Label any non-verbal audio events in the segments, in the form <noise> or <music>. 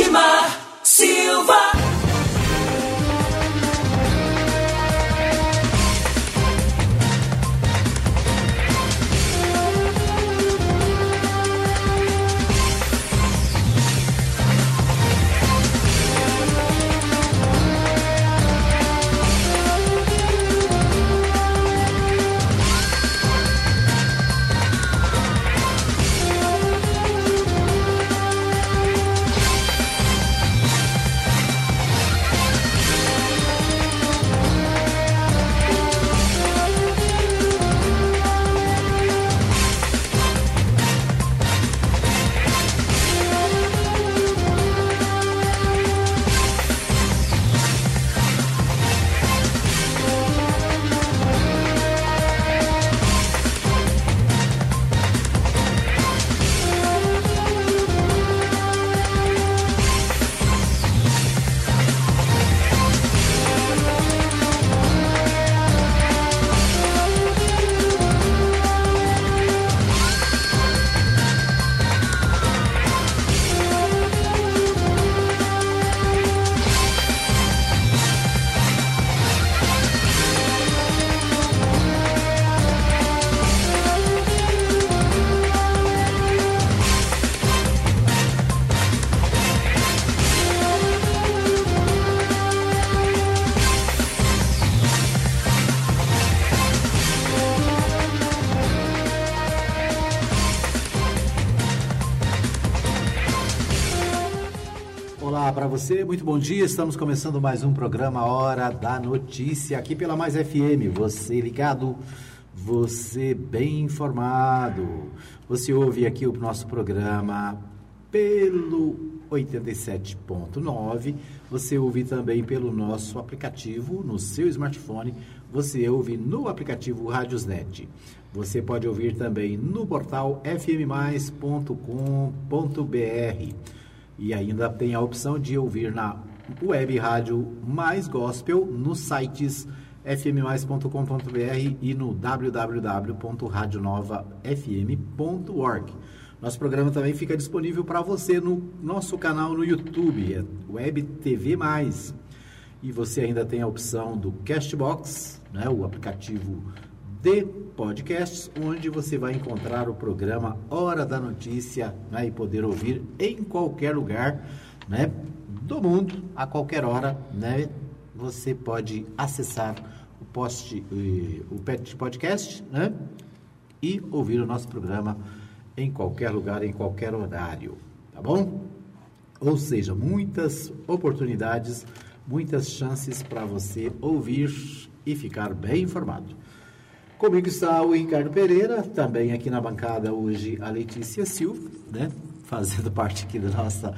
Edmar Estamos começando mais um programa Hora da Notícia aqui pela Mais FM. Você ligado, você bem informado. Você ouve aqui o nosso programa pelo 87.9. Você ouve também pelo nosso aplicativo no seu smartphone. Você ouve no aplicativo Radiosnet. Você pode ouvir também no portal fmmais.com.br e ainda tem a opção de ouvir na web rádio Mais Gospel nos sites fmmais.com.br e no www.radionovafm.org. Nosso programa também fica disponível para você no nosso canal no YouTube, é Web TV Mais. E você ainda tem a opção do Castbox, né, o aplicativo de podcasts, onde você vai encontrar o programa Hora da Notícia né, e poder ouvir em qualquer lugar né, do mundo, a qualquer hora. Né, você pode acessar o, post, o podcast né, e ouvir o nosso programa em qualquer lugar, em qualquer horário. Tá bom? Ou seja, muitas oportunidades, muitas chances para você ouvir e ficar bem informado. Comigo está o Ricardo Pereira, também aqui na bancada hoje a Letícia Silva, né? fazendo <laughs> parte aqui da nossa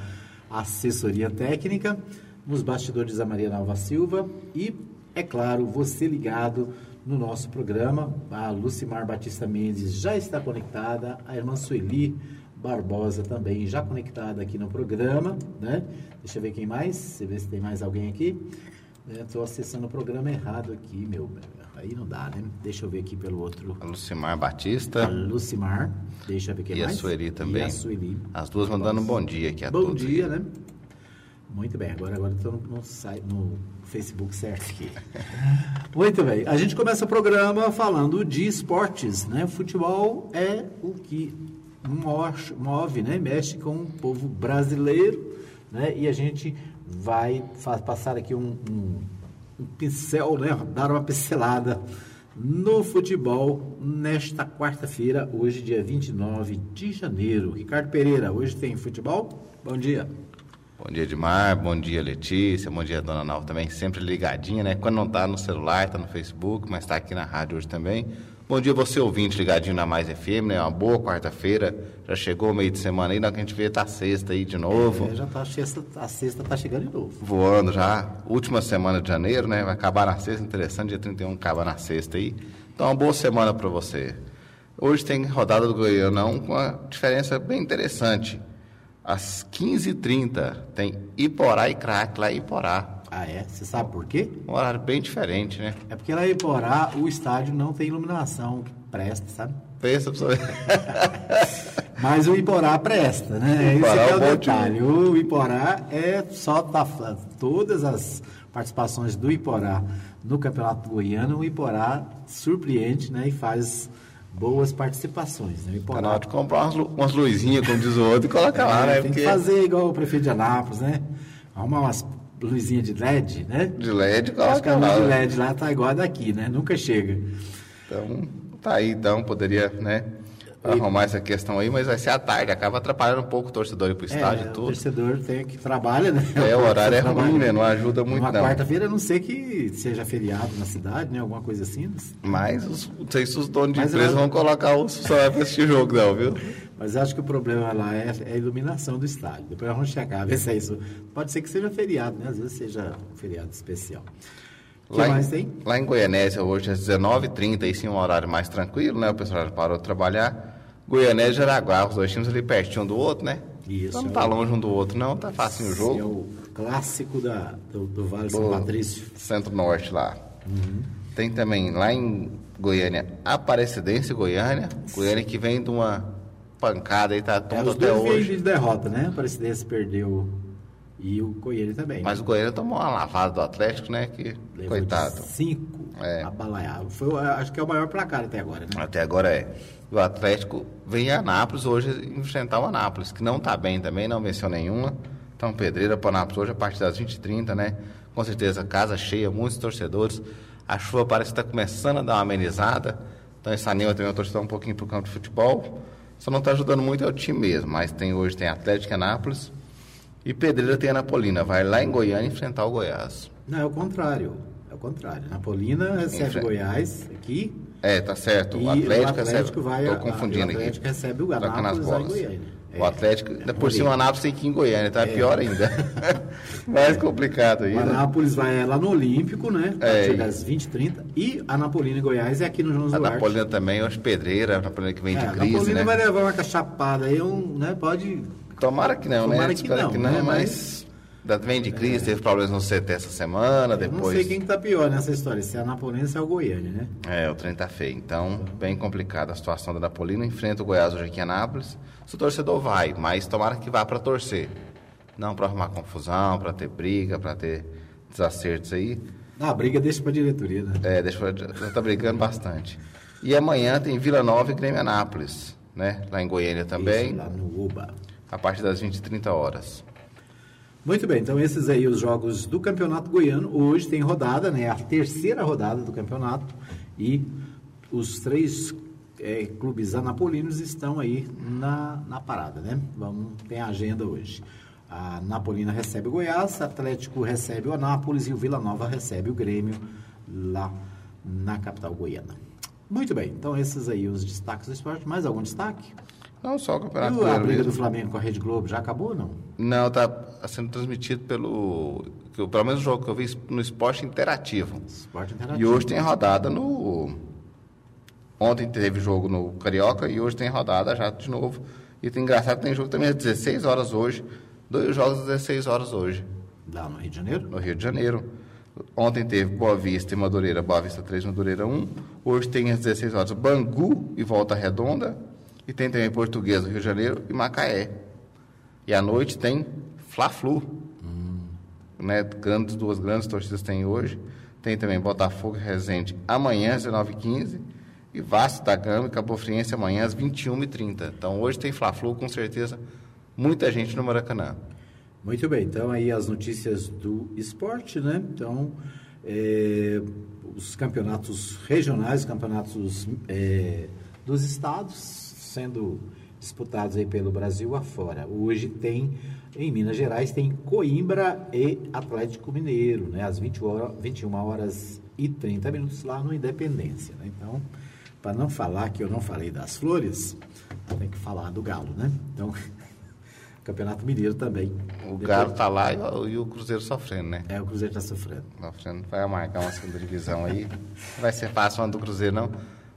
assessoria técnica, nos bastidores a Maria Nova Silva e, é claro, você ligado no nosso programa, a Lucimar Batista Mendes já está conectada, a irmã Sueli Barbosa também já conectada aqui no programa, né? Deixa eu ver quem mais, você vê se tem mais alguém aqui. Estou acessando o programa errado aqui, meu. Aí não dá, né? Deixa eu ver aqui pelo outro. A Lucimar Batista. A Lucimar. Deixa eu ver quem e mais. E a Sueli também. E a Sueli. As duas mandando um bom dia aqui a bom todos. Bom dia, né? Muito bem, agora agora estou no, Facebook certo aqui. <laughs> Muito bem, a gente começa o programa falando de esportes, né? Futebol é o que move, move né? Mexe com o povo brasileiro, né? E a gente vai passar aqui um, um um pincel, né? Dar uma pincelada no futebol nesta quarta-feira, hoje, dia 29 de janeiro. Ricardo Pereira, hoje tem futebol? Bom dia. Bom dia, Edmar. Bom dia, Letícia. Bom dia, Dona Nalva também. Sempre ligadinha, né? Quando não está no celular, está no Facebook, mas está aqui na rádio hoje também. Bom dia, você ouvinte ligadinho na Mais FM, né? Uma boa quarta-feira. Já chegou o meio de semana aí, na que a gente vê tá sexta aí de novo. É, já tá sexta, a sexta tá chegando de novo. Voando já. Última semana de janeiro, né? Vai acabar na sexta, interessante, dia 31 acaba na sexta aí. Então, uma boa semana para você. Hoje tem rodada do Goianão com uma diferença bem interessante. Às 15h30 tem Iporá e Crack lá em Iporá. Ah, é? Você sabe por quê? Um horário bem diferente, né? É porque lá em Porá o estádio não tem iluminação que presta, sabe? Pensa pra você. <laughs> <laughs> Mas o Iporá presta, né? Iporá Esse é é o detalhe. O Iporá é só tá, todas as participações do Iporá no Campeonato Goiano, o Iporá surpreende, né? E faz boas participações. Né? O Tá na Iporá hora de comprar umas, lu- umas luzinhas, como diz o outro, e colocar lá, é, né? tem Porque que fazer igual o prefeito de Anápolis, né? Arrumar umas luzinhas de LED, né? de LED, que a coloca luz de. LED lá tá igual a daqui, né? Nunca chega. Então, tá aí, então, poderia, né? Arrumar essa questão aí, mas vai ser à tarde, acaba atrapalhando um pouco o torcedor ir pro estádio é, e o tudo. torcedor tem que trabalha, né? É, o horário é <laughs> Trabalha. ruim, né? Não ajuda muito, Uma não. quarta-feira, a não ser que seja feriado na cidade, né? Alguma coisa assim. Mas os, não sei se os donos de Mas empresa ela- vão colocar o só pra assistir jogo, não, viu? Mas acho que o problema lá é, é a iluminação do estádio. Depois vamos checar, ver se é isso. Pode ser que seja feriado, né? Às vezes seja um feriado especial. O que Lá mais em, tem? Lá em Goianésia, hoje às 19h30, aí sim um horário mais tranquilo, né? O pessoal já parou de trabalhar. Goianésia e Jaraguá, os dois times ali pertinho um do outro, né? Isso, Então não é tá longe um do outro, não, tá fácil o Esse jogo. É o clássico da, do, do Vale São do Patrício. Centro-Norte lá. Uhum. Tem também lá em Goiânia, Aparecidense Goiânia. Goiânia que vem de uma pancada aí, tá É, tonto os até hoje. de derrota, né? O perdeu e o Coelho também. Mas o Goiânia tomou uma lavada do Atlético, né? Que, Levou coitado. cinco É. abalaiado. Foi, acho que é o maior placar até agora, né? Até agora é. O Atlético vem a Anápolis hoje enfrentar o Anápolis, que não está bem também, não venceu nenhuma. Então, pedreira para Anápolis hoje a partir das 20h30, né? Com certeza, casa cheia, muitos torcedores. A chuva parece que está começando a dar uma amenizada. Então, esse anima também o torcedor um pouquinho para o campo de futebol. Só não está ajudando muito é o time mesmo. Mas tem hoje tem Atlético e Anápolis. E Pedreira tem a Napolina. Vai lá em Goiânia enfrentar o Goiás. Não, é o contrário. É o contrário. Napolina recebe Enfre- Goiás aqui. É, tá certo. O Atlético, o Atlético recebe. vai Tô confundindo o Atlético aqui. recebe o as Anápolis em bolas. Goiânia. O É. Atlético, É por cima o. Anápolis tem que ir em Goiânia, tá pior ainda. <laughs> Mais complicado O ainda. Anápolis vai lá no Olímpico, né? A É, partir e- das 20h30. E a Napolina em Goiás é aqui no João A Duarte. Napolina também, eu acho pedreira, a Napolina que vem É, de a crise, Napolina né? vai levar uma cachapada aí, um, né? Pode. Tomara que não, Tomara né? que Espero não, que não, né? mas... Vem de crise, teve problemas no CT essa semana, Eu não depois... sei quem que tá pior nessa história, se é a Napolina ou se é o Goiânia, né? É, o trem tá feio. Então, bem complicada a situação da Napolina. Enfrenta o Goiás hoje aqui em Anápolis. Se o torcedor vai, mas tomara que vá para torcer. Não para arrumar confusão, para ter briga, para ter desacertos aí. Ah, a briga deixa pra diretoria, né? É, deixa eu, já tá brigando bastante. E amanhã tem Vila Nova e Grêmio Anápolis, né? Lá em Goiânia também, Isso, lá no Uba. a partir das 20 e 30 horas. Muito bem, então esses aí os jogos do Campeonato Goiano. Hoje tem rodada, né? A terceira rodada do campeonato. E os três eh, clubes anapolinos estão aí na, na parada, né? Vamos, tem a agenda hoje. A Napolina recebe o Goiás, Atlético recebe o Anápolis e o Vila Nova recebe o Grêmio lá na capital goiana. Muito bem, então esses aí os destaques do esporte. Mais algum destaque? Não só o Campeonato a Goiano briga do mesmo. Flamengo com a Rede Globo já acabou ou não? Não, tá sendo transmitido pelo... Pelo menos o jogo que eu vi no Esporte Interativo. Esporte interativo. E hoje tem rodada no. Ontem teve jogo no Carioca e hoje tem rodada já de novo. E tem engraçado que tem jogo também às 16 horas hoje. Dois jogos às 16 horas hoje, Lá no Rio de Janeiro? no Rio de Janeiro. Ontem teve Boa Vista e Madureira, Boa Vista 3, Madureira 1. Hoje tem às 16 horas Bangu e Volta Redonda. E tem também Portuguesa, Rio de Janeiro e Macaé. E à noite tem Fla-Flu. Né, grandes, duas grandes torcidas tem hoje. Tem também Botafogo e Resende amanhã às 19h15. E Vasco da Gama e Cabo Friense amanhã às 21h30. Então hoje tem Fla-Flu, com certeza. Muita gente no Maracanã. Muito bem, então aí as notícias do esporte, né? Então, é, os campeonatos regionais, os campeonatos é, dos estados sendo disputados aí pelo Brasil afora. Hoje tem, em Minas Gerais, tem Coimbra e Atlético Mineiro, né? Às 20 horas, 21 horas e 30 minutos lá no Independência, né? Então, para não falar que eu não falei das flores, tem que falar do Galo, né? Então, <laughs> Campeonato Mineiro também. O Depois- Galo tá lá e, o- e o Cruzeiro sofrendo, né? É, o Cruzeiro está sofrendo. Sofrendo. Vai marcar uma segunda divisão aí. Não vai ser fácil o ano do Cruzeiro, não.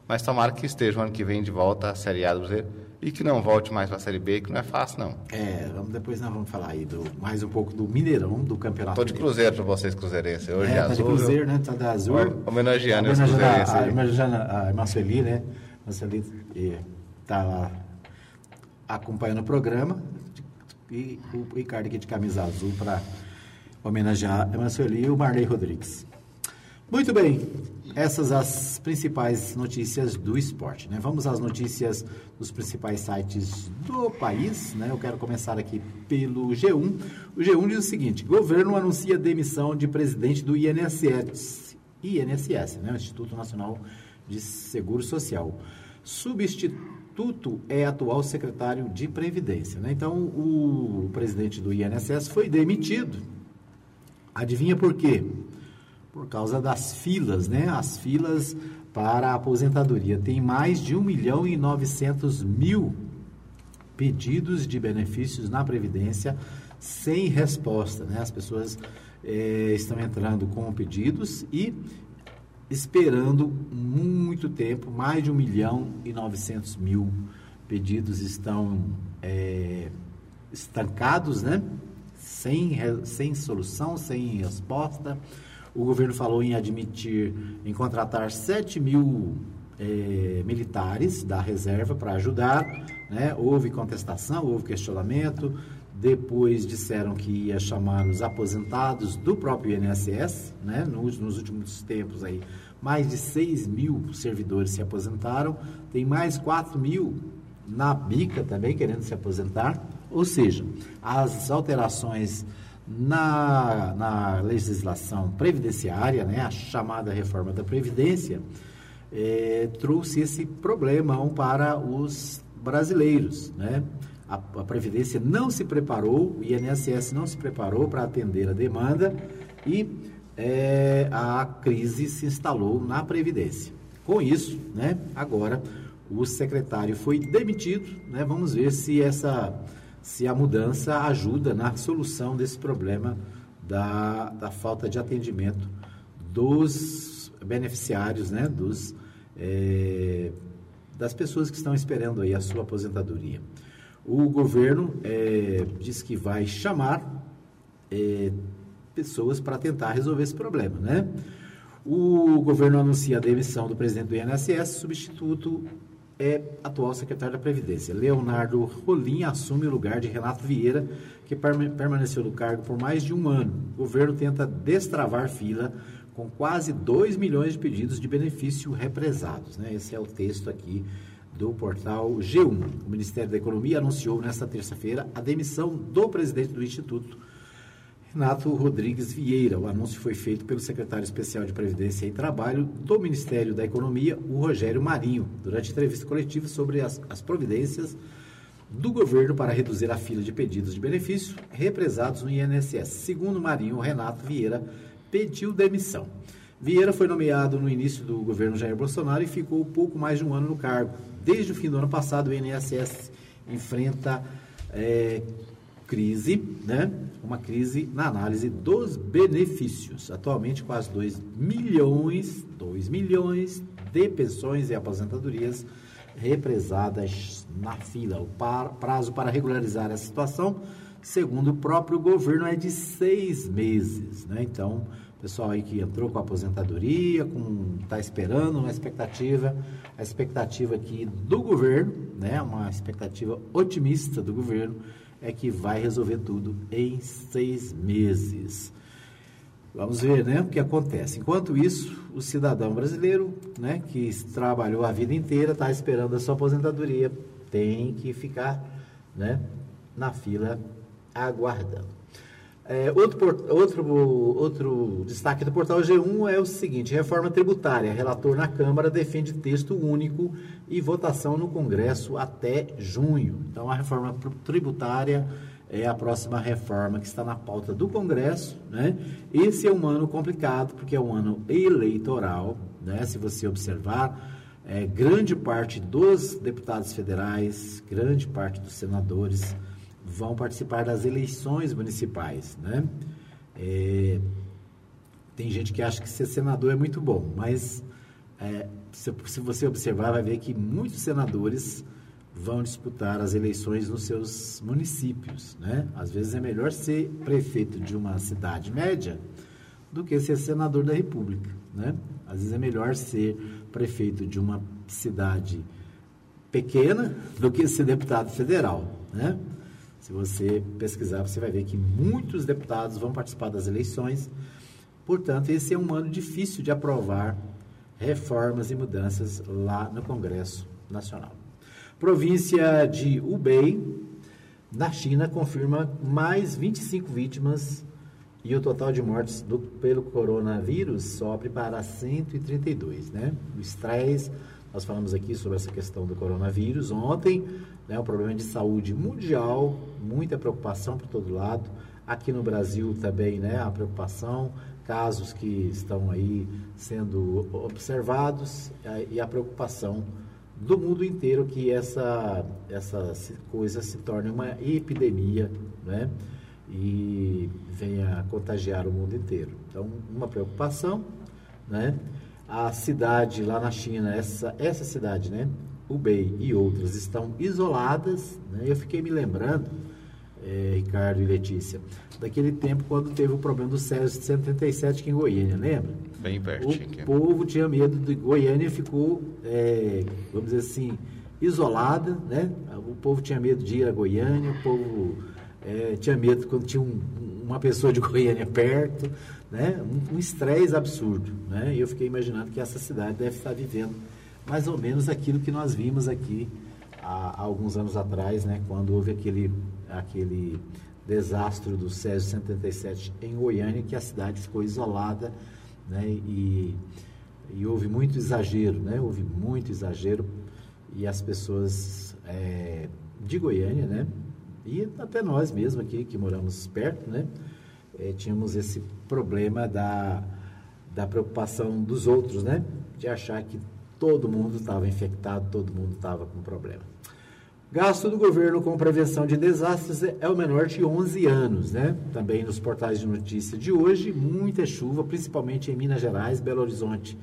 Mas tomara que esteja o ano que vem de volta à Série A do Cruzeiro. E que não volte mais para a Série B, que não é fácil, não. É, vamos, depois nós vamos falar aí do, mais um pouco do Mineirão, do Campeonato Tô de. Cruzeiro para vocês, cruzeirenses. Hoje é, é, tá de azul. Cruzeiro, viu? né? Tá da Azul. Homenageando os cruzeirenses a, a, homenageando a Marceli, né? Marceli e tá lá acompanhando o programa. E o Ricardo aqui de camisa azul para homenagear a Emanueli e o Marley Rodrigues. Muito bem, essas as principais notícias do esporte. Né? Vamos às notícias dos principais sites do país. Né? Eu quero começar aqui pelo G1. O G1 diz o seguinte: governo anuncia demissão de presidente do INSS, INSS, né? Instituto Nacional de Seguro Social. Substituto é atual secretário de Previdência. Né? Então, o presidente do INSS foi demitido. Adivinha por quê? Por causa das filas, né? As filas para a aposentadoria. Tem mais de 1 milhão e 900 mil pedidos de benefícios na Previdência sem resposta, né? As pessoas é, estão entrando com pedidos e esperando muito tempo, mais de 1 milhão e 900 mil pedidos estão é, estancados, né? Sem, sem solução, sem resposta. O governo falou em admitir, em contratar 7 mil é, militares da reserva para ajudar. Né? Houve contestação, houve questionamento. Depois disseram que ia chamar os aposentados do próprio INSS, né? nos, nos últimos tempos aí, mais de 6 mil servidores se aposentaram, tem mais 4 mil na bica também querendo se aposentar. Ou seja, as alterações na, na legislação previdenciária, né, a chamada reforma da Previdência, é, trouxe esse problema para os brasileiros. Né? A, a, Previdência não se preparou, o INSS não se preparou para atender a demanda e é, a crise se instalou na Previdência. Com isso, né, agora o secretário foi demitido. Né, vamos ver se essa se a mudança ajuda na solução desse problema da, da falta de atendimento dos beneficiários, né, dos, é, das pessoas que estão esperando aí a sua aposentadoria. O governo é, diz que vai chamar é, pessoas para tentar resolver esse problema, né? O governo anuncia a demissão do presidente do INSS, substituto é atual secretário da Previdência. Leonardo Rolim assume o lugar de Renato Vieira, que permaneceu no cargo por mais de um ano. O governo tenta destravar fila com quase 2 milhões de pedidos de benefício represados. Né? Esse é o texto aqui do portal G1. O Ministério da Economia anunciou nesta terça-feira a demissão do presidente do Instituto, Renato Rodrigues Vieira. O anúncio foi feito pelo secretário especial de Previdência e Trabalho do Ministério da Economia, o Rogério Marinho, durante entrevista coletiva sobre as, as providências do governo para reduzir a fila de pedidos de benefício represados no INSS. Segundo Marinho, Renato Vieira pediu demissão. Vieira foi nomeado no início do governo Jair Bolsonaro e ficou pouco mais de um ano no cargo. Desde o fim do ano passado, o INSS enfrenta é, crise, né? Uma crise na análise dos benefícios. Atualmente, quase 2 milhões, 2 milhões de pensões e aposentadorias represadas na fila. O prazo para regularizar a situação, segundo o próprio governo, é de seis meses, né? Então, pessoal aí que entrou com a aposentadoria, com está esperando uma expectativa, a expectativa aqui do governo, né? Uma expectativa otimista do governo é que vai resolver tudo em seis meses. Vamos ver, né, o que acontece. Enquanto isso, o cidadão brasileiro, né, que trabalhou a vida inteira, está esperando a sua aposentadoria, tem que ficar, né, na fila aguardando. É, outro, outro, outro destaque do portal G1 é o seguinte: reforma tributária. Relator na Câmara defende texto único e votação no Congresso até junho. Então, a reforma tributária é a próxima reforma que está na pauta do Congresso. Né? Esse é um ano complicado, porque é um ano eleitoral. Né? Se você observar, é, grande parte dos deputados federais, grande parte dos senadores vão participar das eleições municipais, né? É, tem gente que acha que ser senador é muito bom, mas é, se, se, você observar, vai ver que muitos senadores vão disputar as eleições nos seus municípios, né? Às vezes é melhor ser prefeito de uma cidade média do que ser senador da República, né? Às vezes é melhor ser prefeito de uma cidade pequena do que ser deputado federal, né? Se você pesquisar, você vai ver que muitos deputados vão participar das eleições. Portanto, esse é um ano difícil de aprovar reformas e mudanças lá no Congresso Nacional. Província de Hubei, na China, confirma mais 25 vítimas e o total de mortes do, pelo coronavírus sobe para 132, né? O estresse nós falamos aqui sobre essa questão do coronavírus ontem, né, um problema de saúde mundial, muita preocupação por todo lado. Aqui no Brasil também, né, a preocupação, casos que estão aí sendo observados e a preocupação do mundo inteiro que essa, essa coisa se torne uma epidemia, né? E venha contagiar o mundo inteiro. Então, uma preocupação, né? a cidade lá na China, essa, essa cidade, né? Hubei e outras estão isoladas. Né? Eu fiquei me lembrando, é, Ricardo e Letícia, daquele tempo quando teve o problema do César 137 aqui em Goiânia, lembra? Bem pertinho. O povo tinha medo de Goiânia ficou, é, vamos dizer assim, isolada, né? O povo tinha medo de ir a Goiânia, o povo é, tinha medo quando tinha um, uma pessoa de <laughs> Goiânia perto né? um estresse absurdo. Né? E eu fiquei imaginando que essa cidade deve estar vivendo mais ou menos aquilo que nós vimos aqui há, há alguns anos atrás, né? quando houve aquele, aquele desastre do Césio 137 em Goiânia, que a cidade ficou isolada né? e, e houve muito exagero, né? houve muito exagero e as pessoas é, de Goiânia, né? e até nós mesmos aqui que moramos perto, né? é, tínhamos esse problema da, da preocupação dos outros, né? De achar que todo mundo estava infectado, todo mundo estava com problema. Gasto do governo com prevenção de desastres é o menor de 11 anos, né? Também nos portais de notícia de hoje, muita chuva, principalmente em Minas Gerais, Belo Horizonte.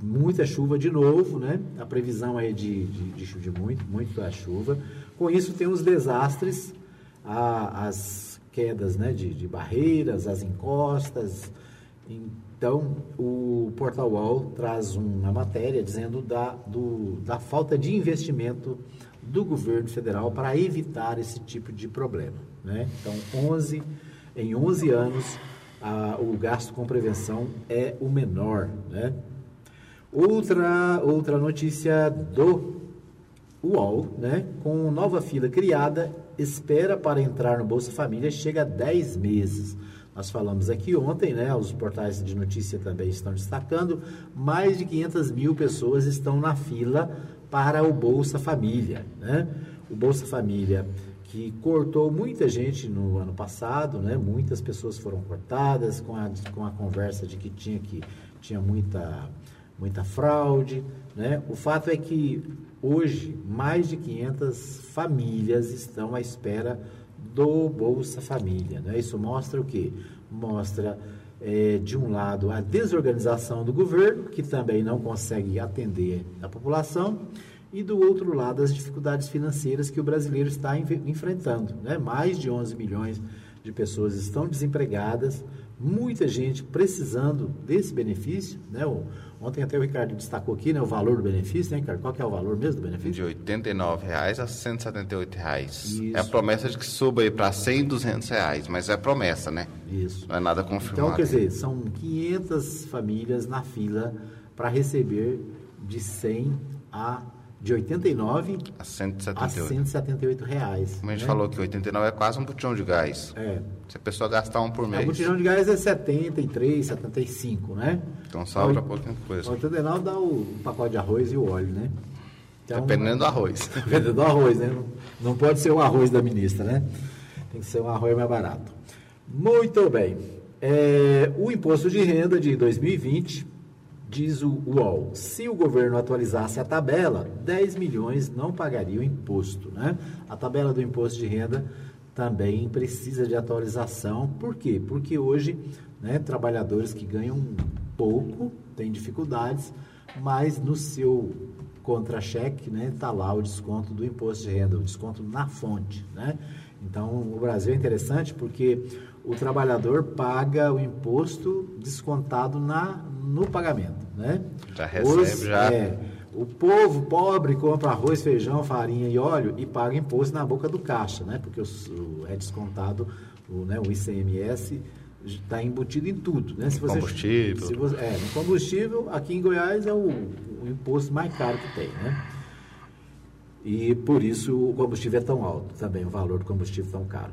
Muita chuva de novo, né? A previsão é de, de, de, de muito, muita chuva. Com isso, temos desastres, a, as quedas né, de, de barreiras, as encostas. Então, o Portal Wall traz uma matéria dizendo da, do, da falta de investimento do governo federal para evitar esse tipo de problema. Né? Então, 11, em 11 anos, a, o gasto com prevenção é o menor. Né? Outra, outra notícia do UOL, né? com nova fila criada espera para entrar no Bolsa Família chega a 10 meses. Nós falamos aqui ontem, né? Os portais de notícia também estão destacando, mais de 500 mil pessoas estão na fila para o Bolsa Família, né? O Bolsa Família que cortou muita gente no ano passado, né? Muitas pessoas foram cortadas com a, com a conversa de que tinha que tinha muita muita fraude, né? O fato é que Hoje, mais de 500 famílias estão à espera do Bolsa Família. Né? Isso mostra o quê? Mostra, é, de um lado, a desorganização do governo, que também não consegue atender a população, e do outro lado, as dificuldades financeiras que o brasileiro está enfrentando. Né? Mais de 11 milhões de pessoas estão desempregadas, muita gente precisando desse benefício. Né? O, Ontem até o Ricardo destacou aqui né, o valor do benefício, né, Ricardo? Qual que é o valor mesmo do benefício? De 89 reais a 178 reais. Isso. É a promessa de que suba aí para 100, 200 reais, mas é promessa, né? Isso. Não é nada confirmado. Então, quer dizer, são 500 famílias na fila para receber de 100 a de 89 a 178, a 178 reais. Como a gente né? falou que 89 é quase um botijão de gás. É. Se a pessoa gastar um por mês. O botijão de gás é 73, 75, né? Então sobra pouquinha coisa. 89 dá o pacote de arroz e o óleo, né? Então, Dependendo do arroz. <laughs> Dependendo do arroz, né? Não, não pode ser o arroz da ministra, né? Tem que ser um arroz mais barato. Muito bem. É, o imposto de renda de 2020 Diz o UOL, se o governo atualizasse a tabela, 10 milhões não pagariam imposto. Né? A tabela do imposto de renda também precisa de atualização. Por quê? Porque hoje, né, trabalhadores que ganham pouco têm dificuldades, mas no seu contra-cheque está né, tá lá o desconto do imposto de renda, o desconto na fonte. Né? Então, o Brasil é interessante porque o trabalhador paga o imposto descontado na, no pagamento, né? Já recebe, os, já. É, o povo pobre compra arroz, feijão, farinha e óleo e paga imposto na boca do caixa, né? Porque os- o- é descontado o, né, o ICMS está embutido em tudo, né? Se você, Combustível. se você- é, no combustível, aqui em Goiás é o, o imposto mais caro que tem, né? E por isso o combustível é tão alto também, o valor do combustível é tão caro.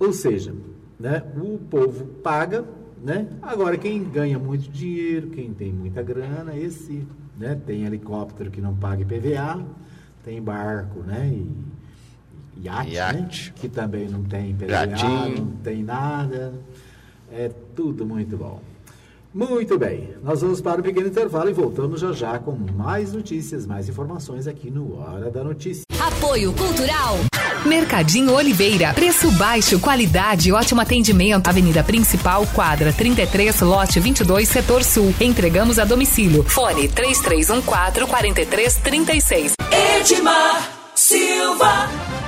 Ou seja, né, o povo paga, né? Agora quem ganha muito dinheiro, quem tem muita grana, esse, né, tem helicóptero que não paga IPVA, tem barco, né, e, e iate, né, Iate. que também não tem IPVA, Jatinho. não tem nada. É tudo muito bom. Muito bem, nós vamos para o pequeno intervalo e voltamos já já com mais notícias, mais informações aqui no Hora da Notícia. Apoio Cultural. Mercadinho Oliveira. Preço baixo, qualidade e ótimo atendimento. Avenida Principal, quadra 33, lote 22, setor sul. Entregamos a domicílio. Fone 3314 4336. Edmar Silva.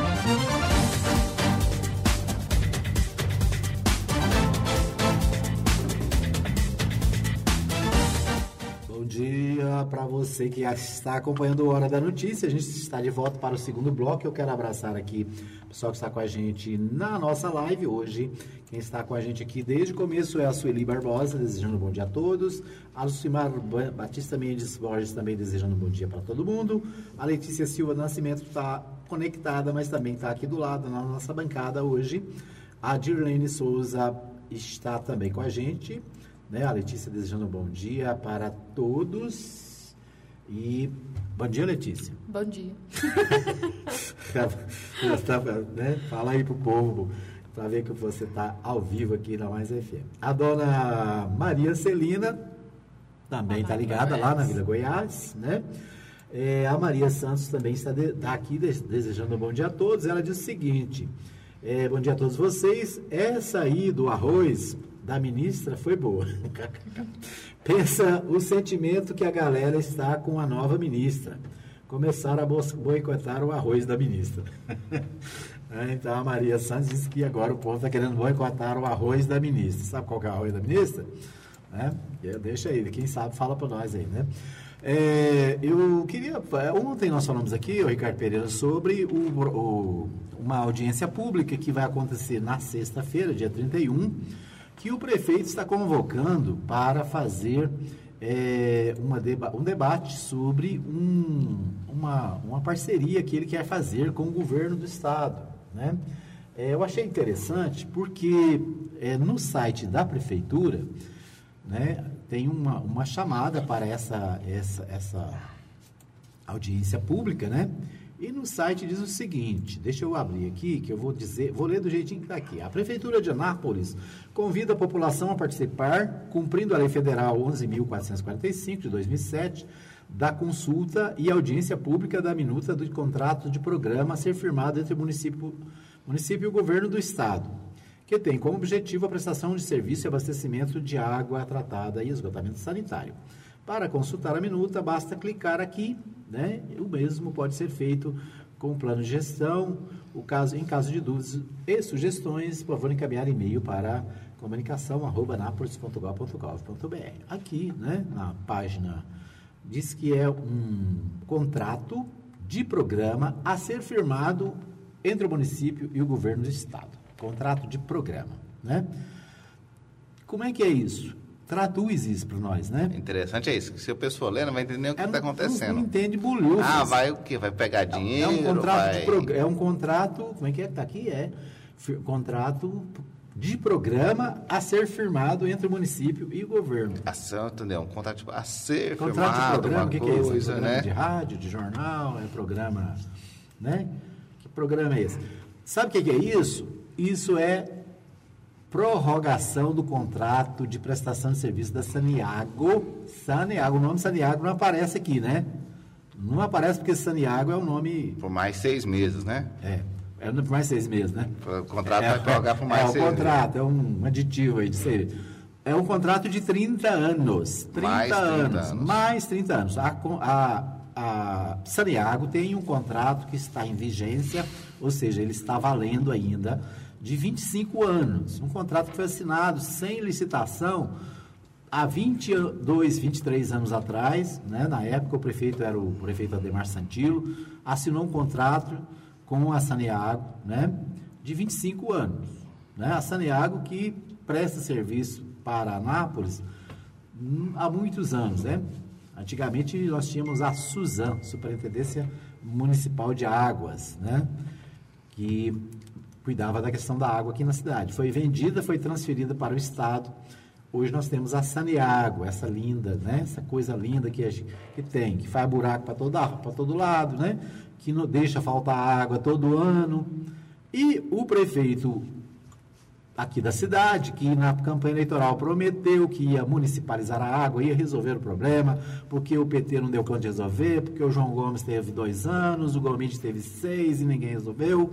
Para você que está acompanhando o Hora da Notícia. A gente está de volta para o segundo bloco. Eu quero abraçar aqui o pessoal que está com a gente na nossa live hoje. Quem está com a gente aqui desde o começo é a Sueli Barbosa, desejando um bom dia a todos. A Lucimar Ba- Batista Mendes Borges também desejando um bom dia para todo mundo. A Letícia Silva Nascimento está conectada, mas também está aqui do lado na nossa bancada hoje. A Dirlene Souza está também com a gente. Né? A Letícia desejando um bom dia para todos. E bom dia, Letícia. Bom dia. <laughs> Tá, né? Fala aí pro povo para ver que você está ao vivo aqui na Mais FM. A dona Maria Celina também está ligada lá na Vila Goiás, né? É, a Maria Santos também está, de- está aqui des- desejando um bom dia a todos. Ela diz o seguinte: é, bom dia a todos vocês. Essa aí do arroz da ministra foi boa. <laughs> Pensa o sentimento que a galera está com a nova ministra. Começaram a boicotar o arroz da ministra. <laughs> É, Então a Maria Santos disse que agora o povo está querendo boicotar o arroz da ministra. Sabe qual é o arroz da ministra? Né? Deixa aí, quem sabe fala para nós aí, né? É, eu queria. Ontem nós falamos aqui, o Ricardo Pereira, sobre o, o- uma audiência pública que vai acontecer na sexta-feira, dia 31, que o prefeito está convocando para fazer é, deba- um debate sobre um- uma, uma parceria que ele quer fazer com o governo do estado. Né? É, eu achei interessante porque é, no site da prefeitura né, tem uma, uma chamada para essa, essa, essa audiência pública, né? E no site diz o seguinte, deixa eu abrir aqui, que eu vou dizer, vou ler do jeitinho que está aqui. A Prefeitura de Anápolis convida a população a participar, cumprindo a Lei Federal 11.445 de 2007, da consulta e audiência pública da minuta do contrato de programa a ser firmado entre o município, município e o governo do Estado, que tem como objetivo a prestação de serviço e abastecimento de água tratada e esgotamento sanitário. Para consultar a minuta, basta clicar aqui, né? O mesmo pode ser feito com o plano de gestão. O caso, em caso de dúvidas e sugestões, por favor, encaminhar e-mail para comunicação@napolis.gov.gov.br. Aqui, né, na página diz que é um contrato de programa a ser firmado entre o município e o governo do estado. Contrato de programa, né? Como é que é isso? Traduz isso para nós, né? Interessante é isso, se a pessoa ler, não vai entender o que É, está acontecendo. Não, entende bolhufas. Ah, vai o quê? Vai pegar É dinheiro? um contrato vai... de prog- é um contrato, como é que é que tá aqui? É contrato de programa a ser firmado entre o município e o governo. Ação, entendeu? Um contrato tipo, a ser Contrato de firmado, programa, uma o que, que é isso? É programa né? de rádio, de jornal, é programa, né? Que programa é esse? Sabe o que é isso? Isso é prorrogação do contrato de prestação de serviço da Saniago. Saniago, o nome Saniago não aparece aqui, né? Não aparece porque Saniago é o nome Por mais seis meses, né? é, é por mais seis meses, né? O contrato vai prorrogar por mais é, seis o contrato, é um aditivo aí de ser. É um contrato de 30 anos. 30, Mais 30 anos, anos. Mais 30 anos. A, a, a Saniago tem um contrato que está em vigência, ou seja, ele está valendo ainda, de 25 anos. Um contrato que foi assinado sem licitação há 22, 23 anos atrás, né, na época o prefeito era o prefeito Ademar Santilo, assinou um contrato com a Saneago, né, de 25 anos. Né, a Saneago que presta serviço para Anápolis hum, há muitos anos, né? Antigamente nós tínhamos a SUSAM, Superintendência Municipal de Águas, né? Que cuidava da questão da água aqui na cidade. Foi vendida, foi transferida para o Estado Hoje nós temos a Saneago, essa linda, né? Essa coisa linda que, gente, que tem, que faz buraco para todo, para todo lado, né? Que não deixa faltar água todo ano. E o prefeito aqui da cidade, que na campanha eleitoral prometeu que ia municipalizar a água, ia resolver o problema, porque o PT não deu conta de resolver, porque o João Gomes teve dois anos, o Gomes teve seis e ninguém resolveu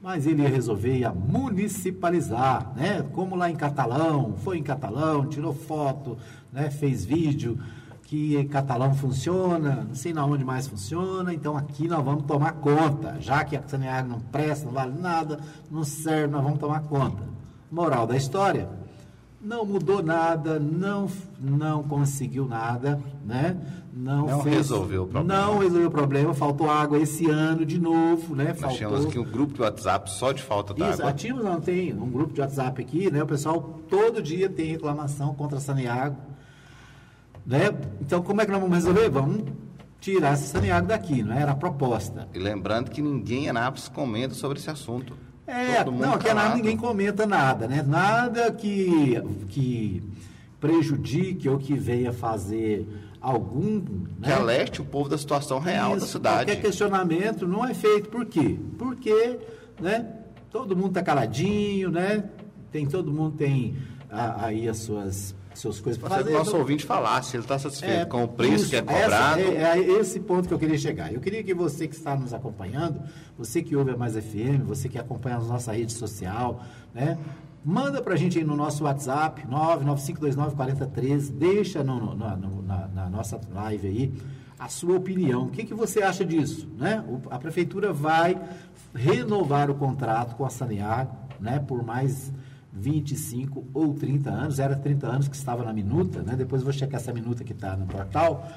mas ele ia resolver, ia municipalizar, né? Como lá em Catalão, foi em Catalão, tirou foto, né? fez vídeo, que em Catalão funciona, não sei na onde mais funciona, então aqui nós vamos tomar conta, já que a Saneago não presta, não vale nada, não serve, nós vamos tomar conta. Moral da história, não mudou nada, não, não conseguiu nada, né? Não, não fez, resolveu o problema. Não resolveu o problema, faltou água esse ano de novo, né? Nós faltou... tínhamos aqui um grupo de WhatsApp só de falta d'água. Isso, tínhamos, não, tem um grupo de WhatsApp aqui, né? O pessoal todo dia tem reclamação contra a Saneago, né? Então, como é que nós vamos resolver? Vamos tirar essa Saneago daqui, não é? era a proposta. E lembrando que ninguém em Anápolis comenta sobre esse assunto. É, não, aqui nada, ninguém comenta nada, né? Nada que, que prejudique ou que venha fazer algum. Que né? alerte o povo da situação real Isso, da cidade. Qualquer questionamento não é feito. Por quê? Porque né, todo mundo está caladinho, né? Tem, todo mundo tem aí as suas suas coisas para fazer. o nosso ouvinte falar se ele está satisfeito é, com o preço isso, que é cobrado. Essa, é, é, esse ponto que eu queria chegar. Eu queria que você que está nos acompanhando, você que ouve a Mais FM, você que acompanha a nossa rede social, né? Manda para a gente aí no nosso WhatsApp, 995294013, deixa no, no, no, na, na, nossa live aí a sua opinião. O que, que você acha disso? Né? O, a prefeitura vai renovar o contrato com a Saneago né, por mais 25 ou 30 anos, era 30 anos que estava na minuta, né? depois vou checar essa minuta que está no portal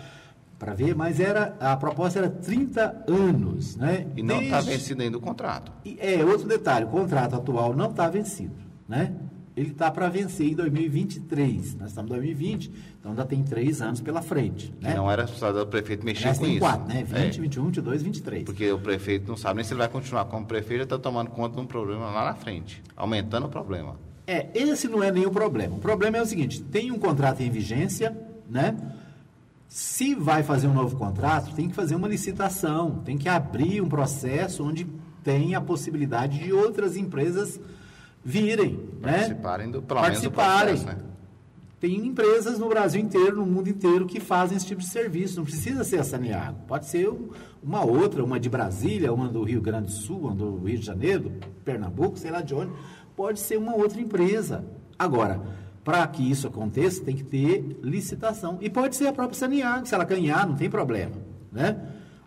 para ver, mas era a proposta era 30 anos. Né? E não está vencido ainda o contrato. E, é, outro detalhe, o contrato atual não está vencido. Né? Ele está para vencer em 2023. Nós estamos em 2020, então ainda tem três anos pela frente. Né? Não era precisado o prefeito mexer com isso. quatro, né? 20, é. 21, 22, 23. Porque o prefeito não sabe nem se ele vai continuar como prefeito, já está tomando conta de um problema lá na frente, aumentando o problema. É, esse não é o problema. O problema é o seguinte: tem um contrato em vigência, né? Se vai fazer um novo contrato, tem que fazer uma licitação, tem que abrir um processo onde tem a possibilidade de outras empresas virem, né? participarem né? do, pelo participarem. Processo, né? Tem empresas no Brasil inteiro, no mundo inteiro, que fazem esse tipo de serviço. Não precisa ser a Saneago. Pode ser uma outra, uma de Brasília, uma do Rio Grande do Sul, uma do Rio de Janeiro, Pernambuco, sei lá de onde pode ser uma outra empresa. Agora, para que isso aconteça, tem que ter licitação. E pode ser a própria Saneago, se ela ganhar, não tem problema. Né?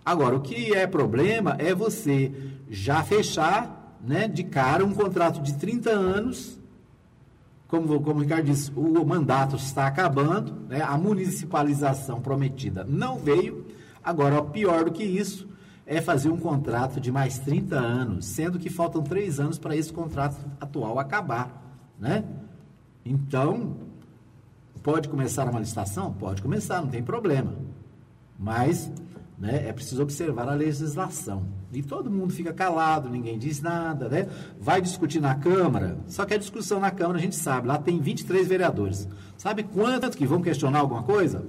Agora, o que é problema é você já fechar né, de cara um contrato de 30 anos. Como, como o Ricardo disse, o mandato está acabando, né, a municipalização prometida não veio. Agora, pior do que isso, é fazer um contrato de mais 30 anos, sendo que faltam três anos para esse contrato atual acabar, né? Então, pode começar uma licitação? Pode começar, não tem problema. Mas né, é preciso observar a legislação. E todo mundo fica calado, ninguém diz nada, né? Vai discutir na Câmara, só que a discussão na Câmara a gente sabe, lá tem 23 vereadores. Sabe quantos que vão questionar alguma coisa?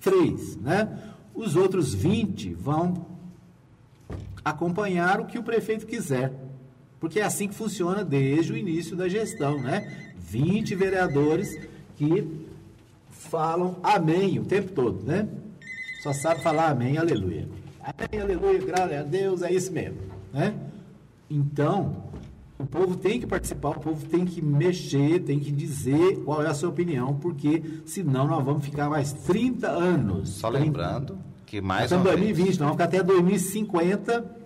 Três, né? Os outros 20 vão acompanhar o que o prefeito quiser. Porque é assim que funciona desde o início da gestão, né? 20 vereadores que falam amém o tempo todo, né? Só sabe falar amém, aleluia. Amém, aleluia, graças a Deus, é isso mesmo, né? Então, o povo tem que participar, o povo tem que mexer, tem que dizer qual é a sua opinião, porque senão nós vamos ficar mais 30 anos. Só lembrando que mais Até 2020, nós vamos ficar até 2050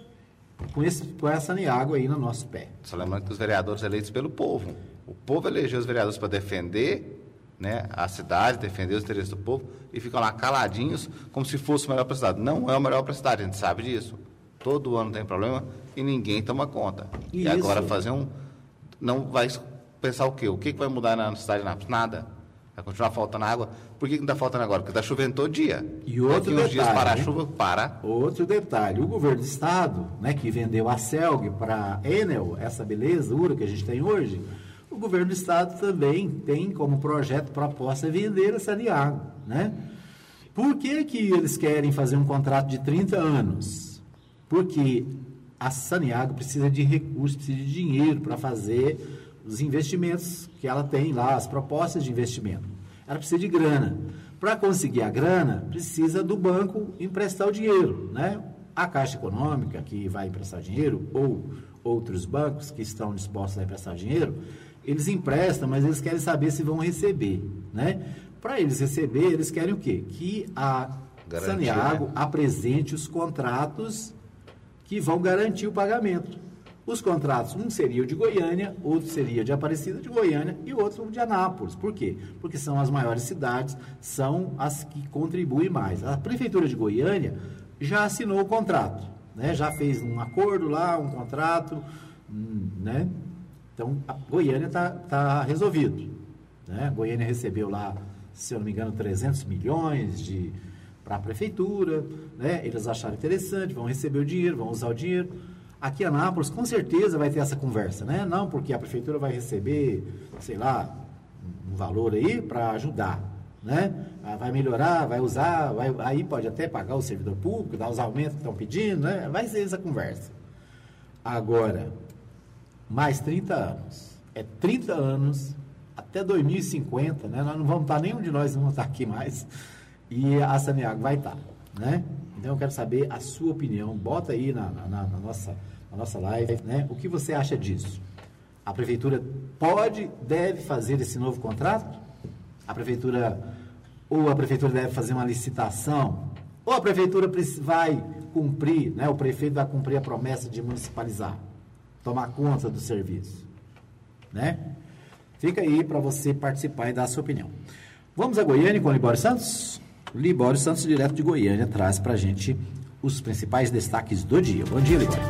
com, esse, com essa água aí no nosso pé. Só lembrando que os vereadores eleitos pelo povo. O povo elegeu os vereadores para defender né, a cidade, defender os interesses do povo e ficam lá caladinhos como se fosse o melhor para a cidade. Não é o melhor para a cidade, a gente sabe disso. Todo ano tem problema e ninguém toma conta. E, e agora fazer um. Não vai pensar o quê? O que, que vai mudar na cidade de Nápoles? Nada. Vai continuar faltando água. Por que, que não está faltando agora? Porque está chovendo todo dia. E outro Daqui detalhe, dias parar a chuva, para. Outro detalhe, o governo do estado, né, que vendeu a Celg para a Enel, essa beleza, ura que a gente tem hoje, o governo do estado também tem como projeto proposta vender a Saniago, né? Por que, que eles querem fazer um contrato de 30 anos? Porque a Saniago precisa de recursos, precisa de dinheiro para fazer os investimentos que ela tem lá, as propostas de investimento. Ela precisa de grana. Para conseguir a grana, precisa do banco emprestar o dinheiro, né? A Caixa Econômica, que vai emprestar dinheiro, ou outros bancos que estão dispostos a emprestar dinheiro, eles emprestam, mas eles querem saber se vão receber, né? Para eles receber, eles querem o quê? Que a Garantia, Saniago né? apresente os contratos que vão garantir o pagamento. Os contratos, um seria o de Goiânia, outro seria de Aparecida de Goiânia e outro de Anápolis. Por quê? Porque são as maiores cidades, são as que contribuem mais. A Prefeitura de Goiânia já assinou o contrato, né? já fez um acordo lá, um contrato, hum, né? Então, Goiânia está tá resolvido. Né? Goiânia recebeu lá, se eu não me engano, 300 milhões de para a prefeitura, né? eles acharam interessante, vão receber o dinheiro, vão usar o dinheiro. Aqui em Anápolis, com certeza vai ter essa conversa, né? Não, porque a prefeitura vai receber, sei lá, um valor aí para ajudar, né? Ah, vai melhorar, vai usar, vai, aí pode até pagar o servidor público, dar os aumentos que estão pedindo, né? Vai ser essa conversa. Agora, mais 30 anos. É 30 anos até 2050, né? Nós não vamos estar, nenhum de nós vamos estar aqui mais. E a Saneago vai estar, né? Então eu quero saber a sua opinião. Bota aí na, na, na nossa, na nossa live, né? O que você acha disso? A prefeitura pode, deve fazer esse novo contrato? A prefeitura, ou a prefeitura deve fazer uma licitação? Ou a prefeitura vai cumprir, né? O prefeito vai cumprir a promessa de municipalizar? Tomar conta do serviço, né? Fica aí para você participar e dar a sua opinião. Vamos a Goiânia com o Libório Santos? Libório Santos, direto de Goiânia, traz para a gente os principais destaques do dia. Bom dia, Libório.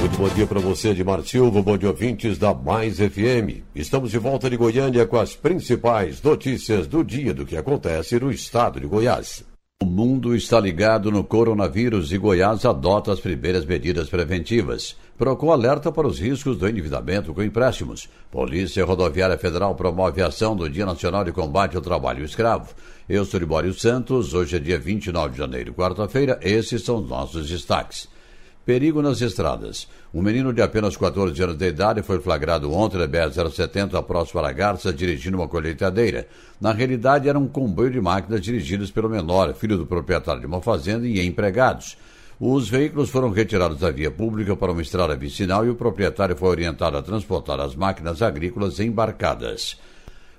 Muito bom dia para você, Edmar Silva, bom dia ouvintes da Mais FM. Estamos de volta de Goiânia com as principais notícias do dia do que acontece no estado de Goiás. O mundo está ligado no coronavírus e Goiás adota as primeiras medidas preventivas. Procon alerta para os riscos do endividamento com empréstimos. Polícia Rodoviária Federal promove a ação do Dia Nacional de Combate ao Trabalho Escravo. Eu sou Libório Santos, hoje é dia 29 de janeiro, quarta-feira. Esses são os nossos destaques. Perigo nas estradas. Um menino de apenas 14 anos de idade foi flagrado ontem na BR-070 próximo a Garça dirigindo uma colheitadeira. Na realidade, era um comboio de máquinas dirigidos pelo menor, filho do proprietário de uma fazenda e empregados. Os veículos foram retirados da via pública para uma estrada vicinal e o proprietário foi orientado a transportar as máquinas agrícolas embarcadas.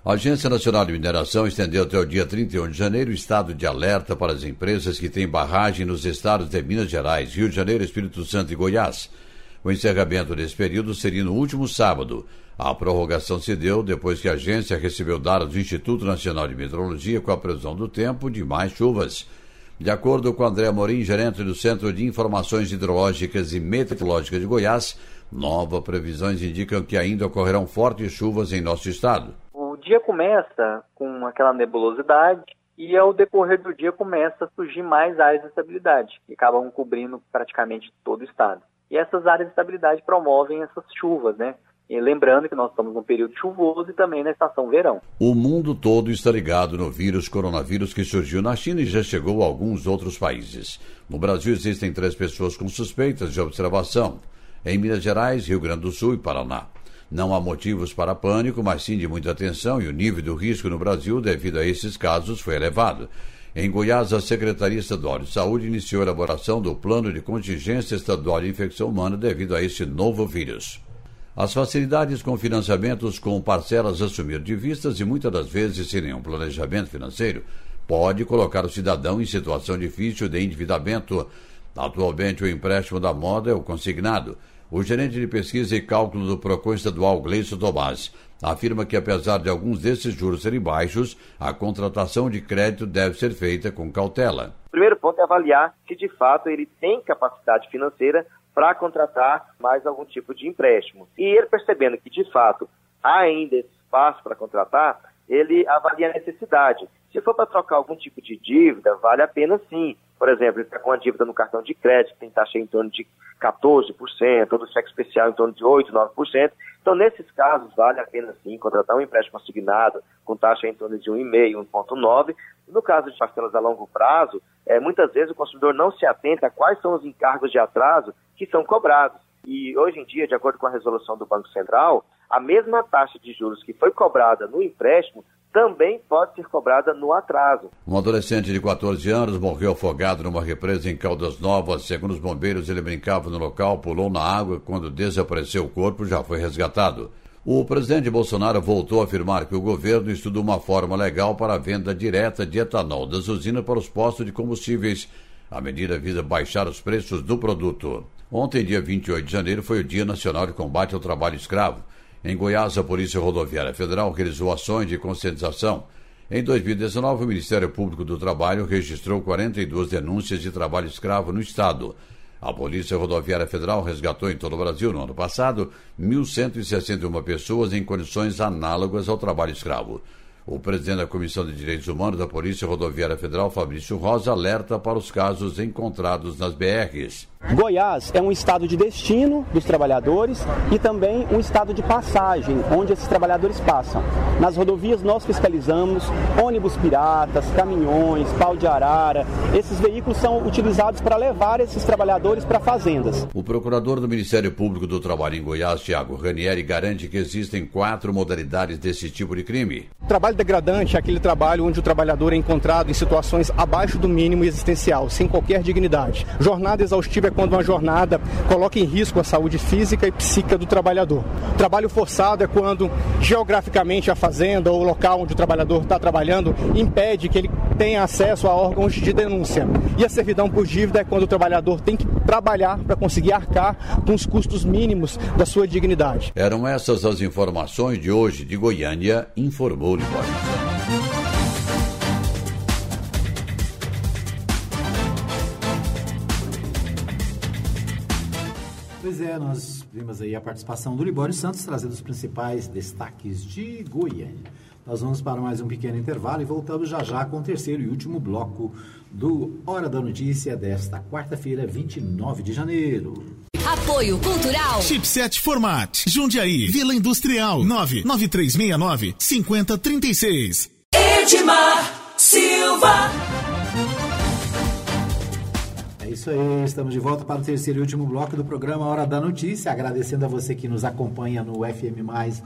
A Agência Nacional de Mineração estendeu até o dia 31 de janeiro o estado de alerta para as empresas que têm barragem nos estados de Minas Gerais, Rio de Janeiro, Espírito Santo e Goiás. O encerramento desse período seria no último sábado. A prorrogação se deu depois que a agência recebeu dados do Instituto Nacional de Meteorologia com a previsão do tempo de mais chuvas. De acordo com André Morim, gerente do Centro de Informações Hidrológicas e Meteorológicas de Goiás, novas previsões indicam que ainda ocorrerão fortes chuvas em nosso estado dia começa com aquela nebulosidade e ao decorrer do dia começa a surgir mais áreas de estabilidade, que acabam cobrindo praticamente todo o estado. E essas áreas de estabilidade promovem essas chuvas, né? E lembrando que nós estamos num período chuvoso e também na estação verão. O mundo todo está ligado no vírus coronavírus que surgiu na China e já chegou a alguns outros países. No Brasil existem três pessoas com suspeitas de observação. Em Minas Gerais, Rio Grande do Sul e Paraná. Não há motivos para pânico, mas sim de muita atenção e o nível do risco no Brasil devido a esses casos foi elevado. Em Goiás, a Secretaria Estadual de Saúde iniciou a elaboração do Plano de Contingência Estadual de Infecção Humana devido a este novo vírus. As facilidades com financiamentos com parcelas assumir de vistas e muitas das vezes sem nenhum planejamento financeiro pode colocar o cidadão em situação difícil de endividamento. Atualmente, o empréstimo da moda é o consignado. O gerente de pesquisa e cálculo do PROCON estadual, Gleison Tomás, afirma que, apesar de alguns desses juros serem baixos, a contratação de crédito deve ser feita com cautela. O primeiro ponto é avaliar se, de fato, ele tem capacidade financeira para contratar mais algum tipo de empréstimo. E ele percebendo que, de fato, há ainda espaço para contratar, ele avalia a necessidade. Se for para trocar algum tipo de dívida, vale a pena sim. Por exemplo, ele está com uma dívida no cartão de crédito, tem taxa em torno de 14%, ou do cheque especial em torno de 8%, 9%. Então, nesses casos, vale a pena sim contratar um empréstimo assignado com taxa em torno de 1,5%, 1,9%. No caso de parcelas a longo prazo, é, muitas vezes o consumidor não se atenta a quais são os encargos de atraso que são cobrados. E hoje em dia, de acordo com a resolução do Banco Central, a mesma taxa de juros que foi cobrada no empréstimo também pode ser cobrada no atraso. Um adolescente de 14 anos morreu afogado numa represa em Caldas Novas. Segundo os bombeiros, ele brincava no local, pulou na água. Quando desapareceu o corpo, já foi resgatado. O presidente Bolsonaro voltou a afirmar que o governo estuda uma forma legal para a venda direta de etanol das usinas para os postos de combustíveis. A medida visa baixar os preços do produto. Ontem, dia 28 de janeiro, foi o Dia Nacional de Combate ao Trabalho Escravo. Em Goiás, a Polícia Rodoviária Federal realizou ações de conscientização. Em 2019, o Ministério Público do Trabalho registrou 42 denúncias de trabalho escravo no Estado. A Polícia Rodoviária Federal resgatou em todo o Brasil, no ano passado, 1.161 pessoas em condições análogas ao trabalho escravo. O presidente da Comissão de Direitos Humanos da Polícia Rodoviária Federal, Fabrício Rosa, alerta para os casos encontrados nas BRs. Goiás é um estado de destino dos trabalhadores e também um estado de passagem, onde esses trabalhadores passam. Nas rodovias nós fiscalizamos ônibus piratas, caminhões, pau de arara. Esses veículos são utilizados para levar esses trabalhadores para fazendas. O procurador do Ministério Público do Trabalho em Goiás, Tiago Ranieri, garante que existem quatro modalidades desse tipo de crime. O trabalho degradante é aquele trabalho onde o trabalhador é encontrado em situações abaixo do mínimo existencial, sem qualquer dignidade. Jornada exaustiva é quando uma jornada coloca em risco a saúde física e psíquica do trabalhador. O trabalho forçado é quando geograficamente a fazenda ou o local onde o trabalhador está trabalhando impede que ele tenha acesso a órgãos de denúncia. E a servidão por dívida é quando o trabalhador tem que trabalhar para conseguir arcar com os custos mínimos da sua dignidade. Eram essas as informações de hoje de Goiânia, informou Libório. Pois é, nós vimos aí a participação do Libório Santos trazendo os principais destaques de Goiânia. Nós vamos para mais um pequeno intervalo e voltamos já já com o terceiro e último bloco do Hora da Notícia desta quarta-feira, 29 de janeiro. Apoio Cultural. Chipset Format. Jundiaí. Vila Industrial. 99369 5036. Edmar Silva. Isso aí, estamos de volta para o terceiro e último bloco do programa Hora da Notícia. Agradecendo a você que nos acompanha no fmmais.com.br,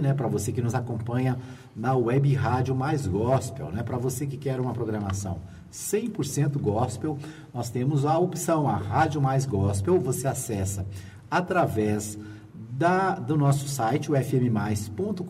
né? Para você que nos acompanha na web rádio Mais Gospel, né? Para você que quer uma programação 100% gospel, nós temos a opção, a Rádio Mais Gospel. Você acessa através da, do nosso site, o fmmais.com.br,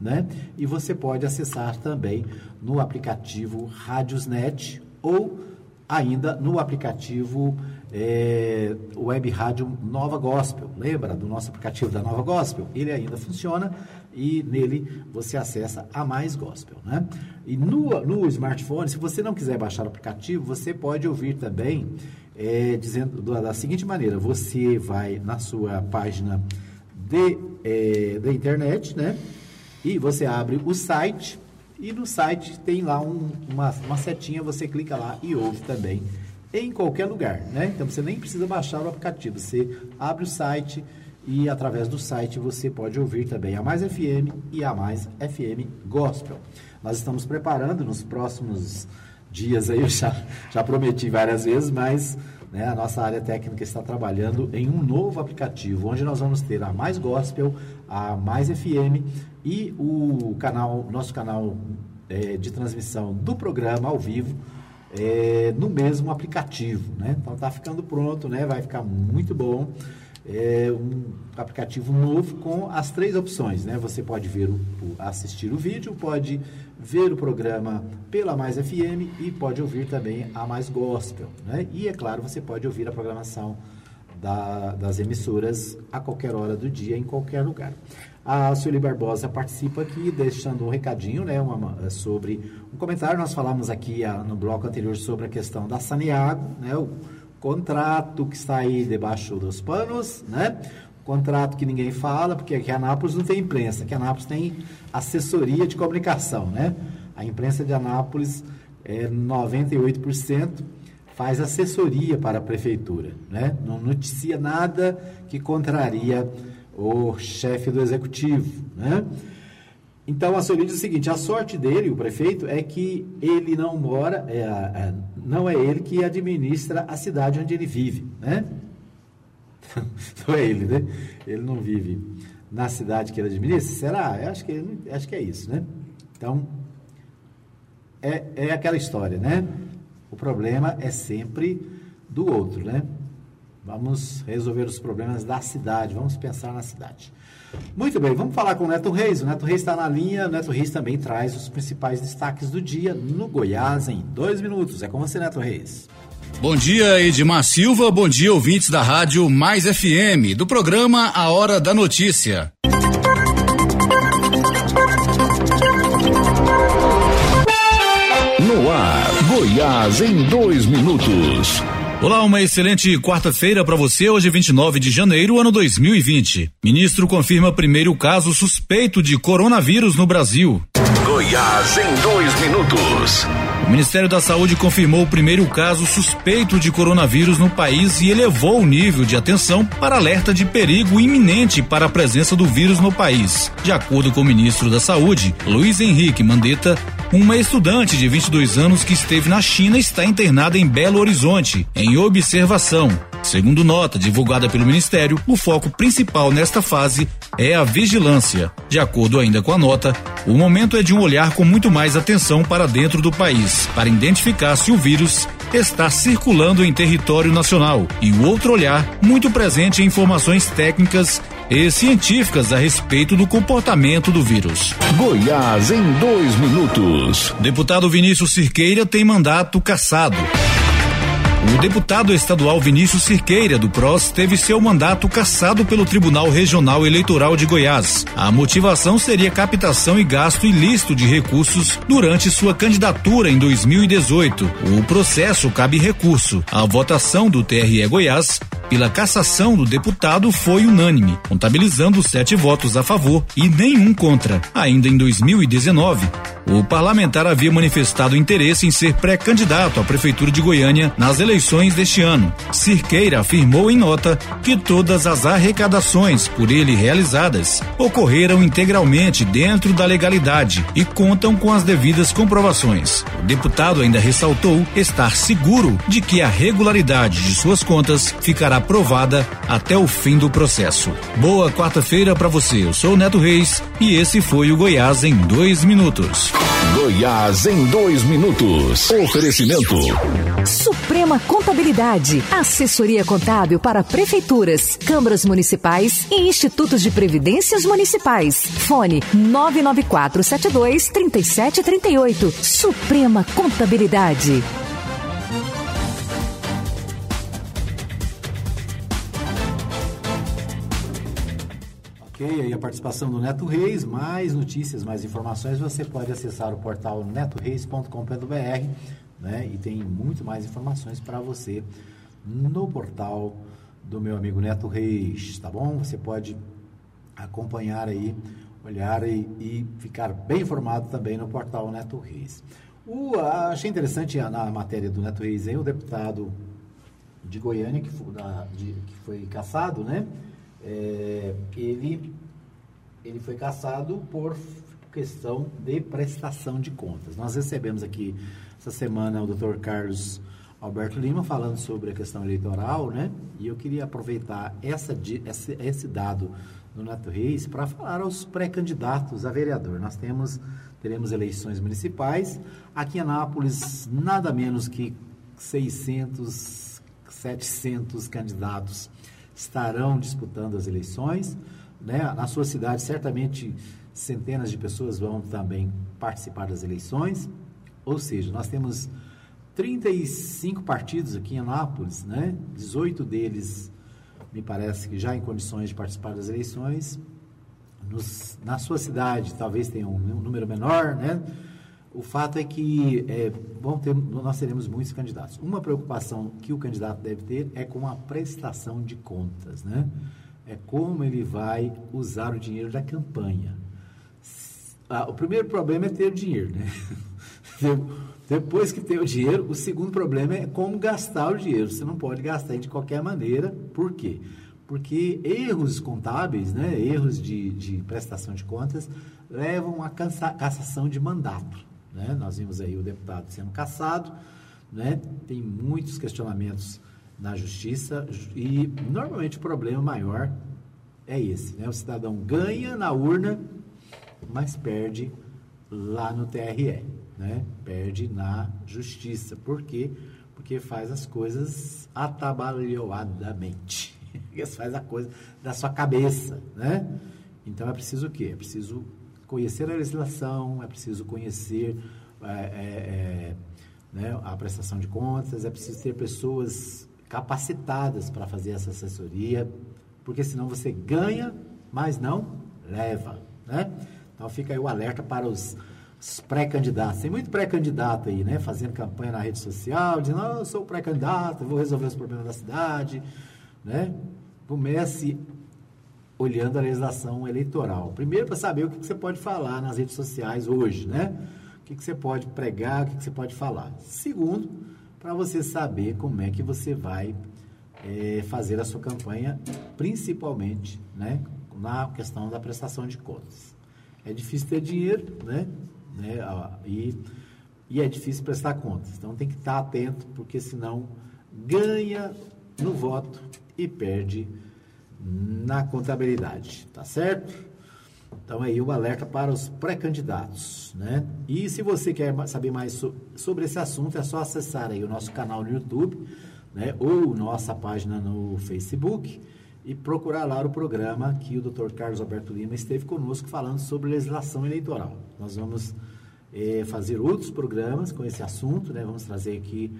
né? E você pode acessar também no aplicativo Rádiosnet ou ainda no aplicativo é, Web Rádio Nova Gospel. Lembra do nosso aplicativo da Nova Gospel? Ele ainda funciona e nele você acessa a Mais Gospel. Né? E no, no smartphone, se você não quiser baixar o aplicativo, você pode ouvir também é, dizendo da, da, seguinte maneira: você vai na sua página de, é, da internet, né? E você abre o site e no site tem lá um, uma, uma setinha, você clica lá e ouve também em qualquer lugar, né? Então você nem precisa baixar o aplicativo, você abre o site e através do site você pode ouvir também a Mais FM e a Mais FM Gospel. Nós estamos preparando nos próximos dias aí, <laughs> eu já, já prometi várias vezes, mas né, a nossa área técnica está trabalhando em um novo aplicativo, onde nós vamos ter a Mais Gospel, a Mais FM e o canal, nosso canal é, de transmissão do programa ao vivo é, no mesmo aplicativo, né? Então tá ficando pronto, né? Vai ficar muito bom. é um aplicativo novo com as três opções, né? Você pode ver o, assistir o vídeo, pode ver o programa pela Mais FM e pode ouvir também a Mais Gospel, né? E é claro, você pode ouvir a programação da, das emissoras a qualquer hora do dia, em qualquer lugar. A Sueli Barbosa participa aqui, deixando um recadinho, né, uma, sobre um comentário. Nós falamos aqui a, no bloco anterior sobre a questão da Saneago, né, o contrato que está aí debaixo dos panos, né? Contrato que ninguém fala, porque aqui em Anápolis não tem imprensa, aqui em Anápolis tem assessoria de comunicação, né? A imprensa de Anápolis é 98% faz assessoria para a prefeitura, né? Não noticia nada que contraria o chefe do executivo, né? Então a Sueli diz o seguinte: a sorte dele, o prefeito, é que ele não mora, é, é, não é ele que administra a cidade onde ele vive, né? <laughs> não é ele, né? Ele não vive na cidade que ele administra. Será? Eu acho que, acho que é isso, né? Então é, é aquela história, né? O problema é sempre do outro, né? Vamos resolver os problemas da cidade, vamos pensar na cidade. Muito bem, vamos falar com o Neto Reis. O Neto Reis está na linha. O Neto Reis também traz os principais destaques do dia no Goiás em dois minutos. É com você, Neto Reis. Bom dia, Edmar Silva. Bom dia, ouvintes da Rádio Mais FM, do programa A Hora da Notícia. No ar, Goiás em dois minutos. Olá, uma excelente quarta-feira para você. Hoje, 29 de janeiro, ano 2020. Ministro confirma primeiro caso suspeito de coronavírus no Brasil. Goiás em dois minutos. O Ministério da Saúde confirmou o primeiro caso suspeito de coronavírus no país e elevou o nível de atenção para alerta de perigo iminente para a presença do vírus no país. De acordo com o ministro da Saúde, Luiz Henrique Mandetta, uma estudante de 22 anos que esteve na China está internada em Belo Horizonte, em observação. Segundo nota divulgada pelo Ministério, o foco principal nesta fase é a vigilância. De acordo ainda com a nota, o momento é de um olhar com muito mais atenção para dentro do país, para identificar se o vírus está circulando em território nacional, e o outro olhar muito presente em informações técnicas e científicas a respeito do comportamento do vírus. Goiás em dois minutos. Deputado Vinícius Cirqueira tem mandato cassado. O deputado estadual Vinícius Cirqueira, do PROS, teve seu mandato cassado pelo Tribunal Regional Eleitoral de Goiás. A motivação seria captação e gasto ilícito de recursos durante sua candidatura em 2018. O processo cabe recurso. A votação do TRE Goiás pela cassação do deputado foi unânime, contabilizando sete votos a favor e nenhum contra. Ainda em 2019, o parlamentar havia manifestado interesse em ser pré-candidato à Prefeitura de Goiânia nas eleições deste ano. Cirqueira afirmou em nota que todas as arrecadações por ele realizadas ocorreram integralmente dentro da legalidade e contam com as devidas comprovações. O deputado ainda ressaltou estar seguro de que a regularidade de suas contas ficará aprovada até o fim do processo. Boa quarta-feira para você. Eu sou o Neto Reis e esse foi o Goiás em dois minutos. Goiás em dois minutos. Oferecimento. Suprema Contabilidade. Assessoria contábil para prefeituras, câmaras municipais e institutos de previdências municipais. Fone 99472 3738. Suprema Contabilidade. Ok, aí a participação do Neto Reis, mais notícias, mais informações, você pode acessar o portal netoreis.com.br né? E tem muito mais informações para você no portal do meu amigo Neto Reis, tá bom? Você pode acompanhar aí, olhar e, e ficar bem informado também no portal Neto Reis. O, achei interessante na matéria do Neto Reis aí, o deputado de Goiânia, que foi, da, de, que foi caçado, né? É, ele, ele foi caçado por questão de prestação de contas. Nós recebemos aqui essa semana o doutor Carlos Alberto Lima falando sobre a questão eleitoral, né? E eu queria aproveitar essa, esse, esse dado do Neto Reis para falar aos pré-candidatos a vereador. Nós temos, teremos eleições municipais. Aqui em Anápolis, nada menos que 600, 700 candidatos estarão disputando as eleições. Né? Na sua cidade, certamente, centenas de pessoas vão também participar das eleições. Ou seja, nós temos 35 partidos aqui em Anápolis, né? 18 deles, me parece que já em condições de participar das eleições. Nos, na sua cidade, talvez tenha um, um número menor, né? O fato é que é, ter, nós teremos muitos candidatos. Uma preocupação que o candidato deve ter é com a prestação de contas, né? É como ele vai usar o dinheiro da campanha. Ah, o primeiro problema é ter dinheiro, né? <laughs> Depois que tem o dinheiro, o segundo problema é como gastar o dinheiro. Você não pode gastar de qualquer maneira. Por quê? Porque erros contábeis, né, erros de, de prestação de contas, levam à cassação de mandato. Né? Nós vimos aí o deputado sendo cassado, né? tem muitos questionamentos na justiça e normalmente o problema maior é esse, né? O cidadão ganha na urna, mas perde lá no TRE, né? Perde na justiça. Por quê? Porque faz as coisas atabalhoadamente. <laughs> faz a coisa da sua cabeça, né? Então é preciso o quê? É preciso conhecer a legislação, é preciso conhecer é, é, é, né, a prestação de contas, é preciso ter pessoas capacitadas para fazer essa assessoria, porque senão você ganha, mas não leva. Né? Então fica aí o alerta para os, os pré-candidatos. Tem muito pré-candidato aí, né? Fazendo campanha na rede social, dizendo, oh, eu sou pré-candidato, vou resolver os problemas da cidade. Né? Comece olhando a legislação eleitoral. Primeiro, para saber o que, que, você pode falar nas redes sociais hoje, né? O que, que você pode pregar, o que, que você pode falar. Segundo, para você saber como é que você vai é, fazer a sua campanha, principalmente, né? Na questão da prestação de contas. É difícil ter dinheiro, né? né? E, e é difícil prestar contas. Então tem que estar atento, porque senão ganha no voto e perde na contabilidade, tá certo? Então aí o alerta para os pré-candidatos, né? E se você quer saber mais so sobre esse assunto, é só acessar aí o nosso canal no YouTube, né? Ou nossa página no Facebook e procurar lá o programa que o Dr. Carlos Alberto Lima esteve conosco falando sobre legislação eleitoral. Nós vamos é, fazer outros programas com esse assunto, né? Vamos trazer aqui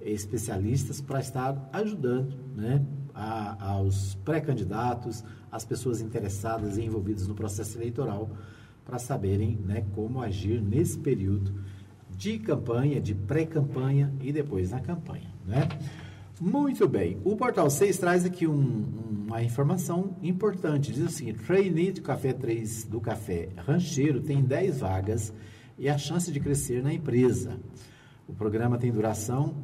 especialistas para estar ajudando, né? A, aos pré-candidatos, às pessoas interessadas e envolvidas no processo eleitoral, para saberem né, como agir nesse período de campanha, de pré-campanha e depois na campanha. Né? Muito bem. O Portal 6 traz aqui um, uma informação importante. Diz seguinte: trainee do Café 3 do Café Rancheiro tem 10 vagas e a chance de crescer na empresa. O programa tem duração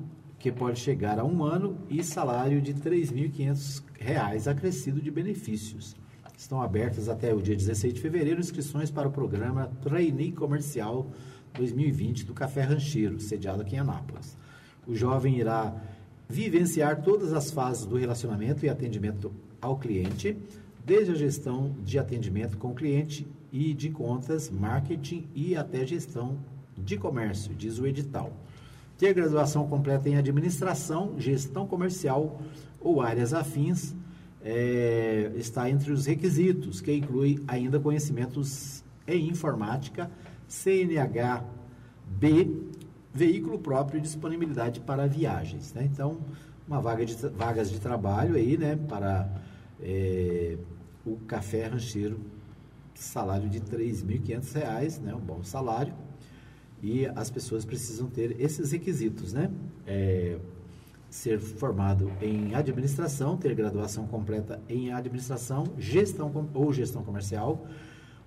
que pode chegar a um ano e salário de R$ 3.500 acrescido de benefícios. Estão abertas até o dia 16 de fevereiro inscrições para o programa Trainee Comercial 2020 do Café Rancheiro, sediado aqui em Anápolis. O jovem irá vivenciar todas as fases do relacionamento e atendimento ao cliente, desde a gestão de atendimento com o cliente e de contas, marketing e até gestão de comércio, diz o edital ter graduação completa em administração, gestão comercial ou áreas afins é, está entre os requisitos, que inclui ainda conhecimentos em informática, CNH B, veículo próprio e disponibilidade para viagens. Né? Então, uma vaga de, vagas de trabalho aí, né, para é, o café rancheiro, salário de R$ 3.500, né, um bom salário e as pessoas precisam ter esses requisitos, né? É, ser formado em administração, ter graduação completa em administração, gestão ou gestão comercial,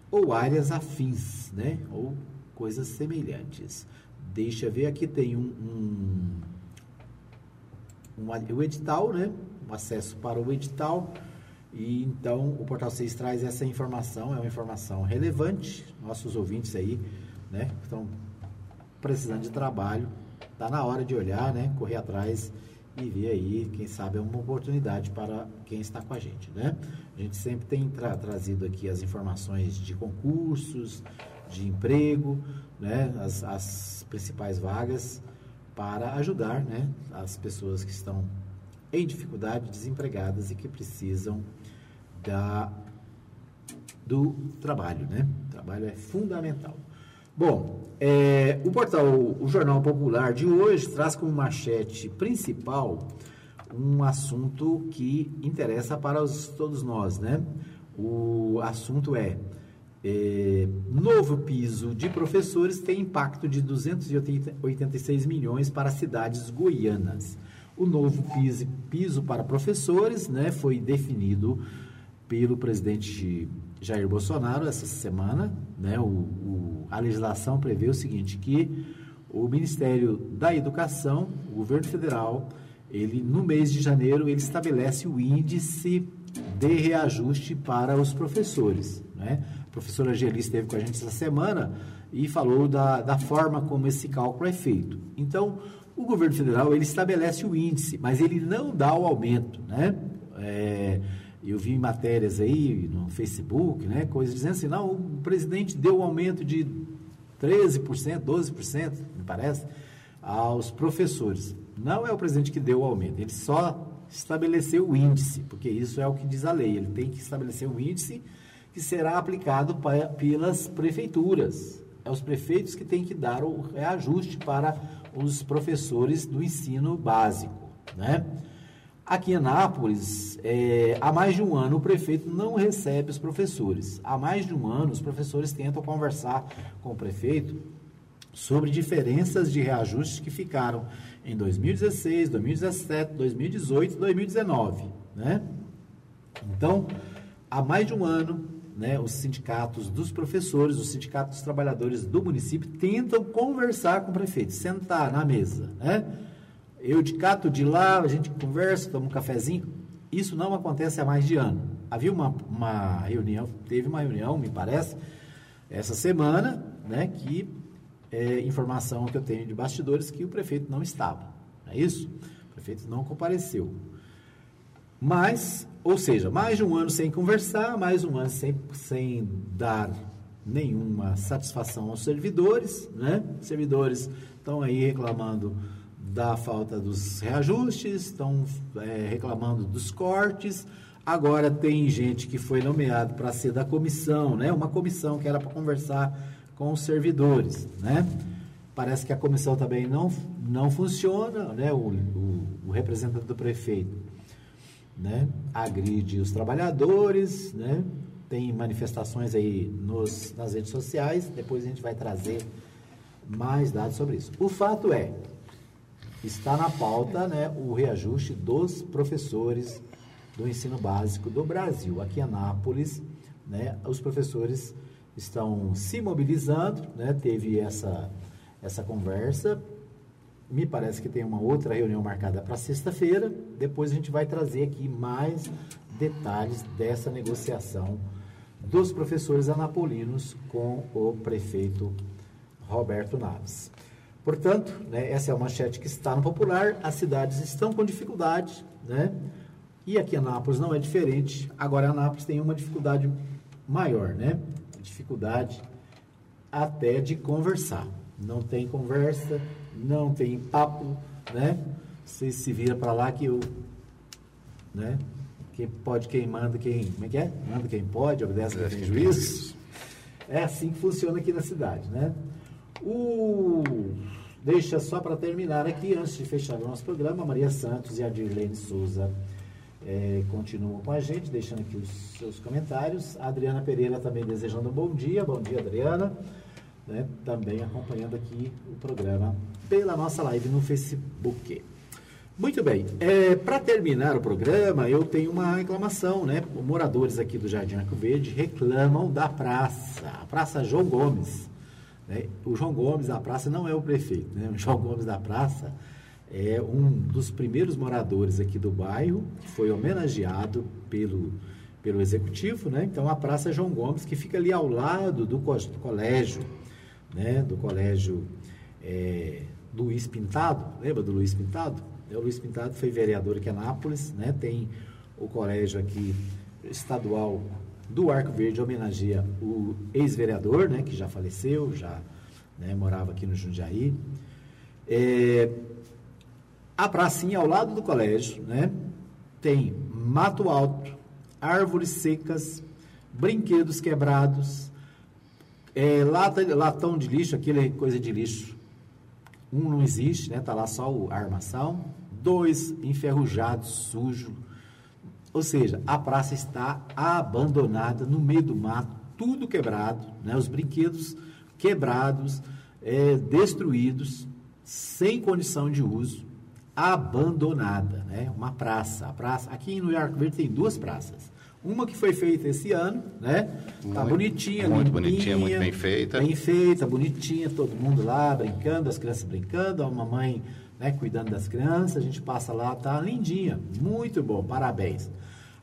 ou áreas afins, né? Ou coisas semelhantes. Deixa eu ver, aqui tem um, um, um o edital, né? Um acesso para o edital. E então o Portal 6 traz essa informação, é uma informação relevante. Nossos ouvintes aí, né? Estão precisando de trabalho, está na hora de olhar, né, correr atrás e ver aí, quem sabe é uma oportunidade para quem está com a gente, né? A gente sempre tem tra trazido aqui as informações de concursos, de emprego, né, as, as principais vagas para ajudar, né, as pessoas que estão em dificuldade, desempregadas e que precisam da, do trabalho, né? O trabalho é fundamental. Bom, é, o portal, o Jornal Popular de hoje traz como manchete principal um assunto que interessa para os, todos nós, né? O assunto é, é, novo piso de professores tem impacto de 286 milhões para cidades goianas. O novo piso, piso para professores né, foi definido pelo presidente Jair Bolsonaro essa semana. Né, o, o, a legislação prevê o seguinte, que o Ministério da Educação, o governo federal, ele no mês de janeiro ele estabelece o índice de reajuste para os professores. Né? A professora Angeli esteve com a gente essa semana e falou da, da forma como esse cálculo é feito. Então, o governo federal ele estabelece o índice, mas ele não dá o aumento. Né? É, eu vi matérias aí no Facebook, né, coisas dizendo assim, não, o presidente deu um aumento de 13%, 12%, me parece, aos professores. Não é o presidente que deu o aumento, ele só estabeleceu o índice, porque isso é o que diz a lei. Ele tem que estabelecer um índice que será aplicado pelas prefeituras. É os prefeitos que têm que dar o reajuste para os professores do ensino básico, né? Aqui em Anápolis, é, há mais de um ano, o prefeito não recebe os professores. Há mais de um ano, os professores tentam conversar com o prefeito sobre diferenças de reajustes que ficaram em 2016, 2017, 2018 e 2019. Né? Então, há mais de um ano, né, os sindicatos dos professores, os sindicatos dos trabalhadores do município tentam conversar com o prefeito, sentar na mesa. Né? Eu de cá, tu de lá, a gente conversa, toma um cafezinho. Isso não acontece há mais de ano. Havia uma, uma reunião, teve uma reunião, me parece, essa semana, né, que é, informação que eu tenho de bastidores que o prefeito não estava. Não é isso? O prefeito não compareceu. Mas, ou seja, mais de um ano sem conversar, mais um ano sem, sem dar nenhuma satisfação aos servidores, né? Servidores estão aí reclamando da falta dos reajustes, estão é, reclamando dos cortes. Agora tem gente que foi nomeado para ser da comissão, né? Uma comissão que era para conversar com os servidores, né? Parece que a comissão também não, não funciona, né? O, o, o representante do prefeito, né? Agride os trabalhadores, né? Tem manifestações aí nos, nas redes sociais, depois a gente vai trazer mais dados sobre isso. O fato é, está na pauta né, o reajuste dos professores do ensino básico do Brasil. Aqui em Anápolis, né, os professores estão se mobilizando, né? teve essa, essa conversa. Me parece que tem uma outra reunião marcada para sexta-feira. Depois a gente vai trazer aqui mais detalhes dessa negociação dos professores anapolinos com o prefeito Roberto Naves. Portanto, né, essa é uma manchete que está no popular, as cidades estão com dificuldade, né? E aqui em Anápolis não é diferente. Agora, Anápolis tem uma dificuldade maior, né? dificuldade até de conversar. Não tem conversa, não tem papo, né? Você se vira para lá que eu, né? Quem pode, quem manda, quem, como é que é? Manda quem pode, obedece quem tem juízo. É assim que funciona aqui na cidade, né? O deixa só para terminar aqui, antes de fechar o nosso programa, Maria Santos e a Dirlene Souza é, continuam com a gente, deixando aqui os seus comentários. A Adriana Pereira também desejando um bom dia. Bom dia, Adriana. Né, também acompanhando aqui o programa pela nossa live no Facebook. Muito bem, é, para terminar o programa, eu tenho uma reclamação, né? Moradores aqui do Jardim Arco Verde reclamam da praça, a Praça João Gomes. Né? O João Gomes da praça não é o prefeito, né? O João Gomes da praça é um dos primeiros moradores aqui do bairro, que foi homenageado pelo, pelo executivo, né? Então a Praça João Gomes, que fica ali ao lado do, do colégio, né? Do colégio é, Luiz Pintado, lembra do Luiz Pintado? É, o Luiz Pintado foi vereador aqui em Anápolis, né? Tem o colégio aqui estadual do Arco Verde homenageia o ex-vereador, né? Que já faleceu, já né, morava aqui no Jundiaí. É, A pracinha ao lado do colégio, né? Tem mato alto, árvores secas, brinquedos quebrados, é, lata, latão de lixo, aquele coisa de lixo. Um não existe, né? Tá lá só a armação. Dois enferrujados, sujo. Ou seja, a praça está abandonada no meio do mato, tudo quebrado, né? Os brinquedos quebrados, é, destruídos, sem condição de uso, abandonada, né? Uma praça. A praça aqui no Arco Verde tem duas praças. Uma que foi feita esse ano, né? Tá Muito- bonitinha, muito limpinha, bonitinha, muito bem feita. Bem feita, bonitinha, todo mundo lá brincando, as crianças brincando, a mamãe né, cuidando das crianças, a gente passa lá, tá lindinha, muito bom, parabéns.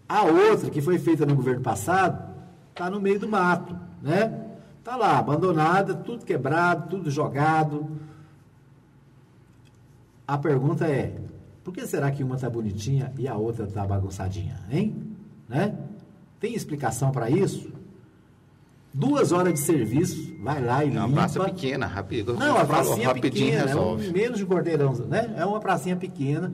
A outra, que foi feita no governo passado, tá no meio do mato, né? Tá lá, abandonada, tudo quebrado, tudo jogado. A pergunta é, por que será que uma tá bonitinha e a outra tá bagunçadinha, hein? Né? Tem explicação para isso? Duas horas de serviço, vai lá e É uma limpa. praça pequena, rápido. Não, a falou, pracinha rapidinho pequena, é resolve. um, menos de quarteirão, né? É uma pracinha pequena.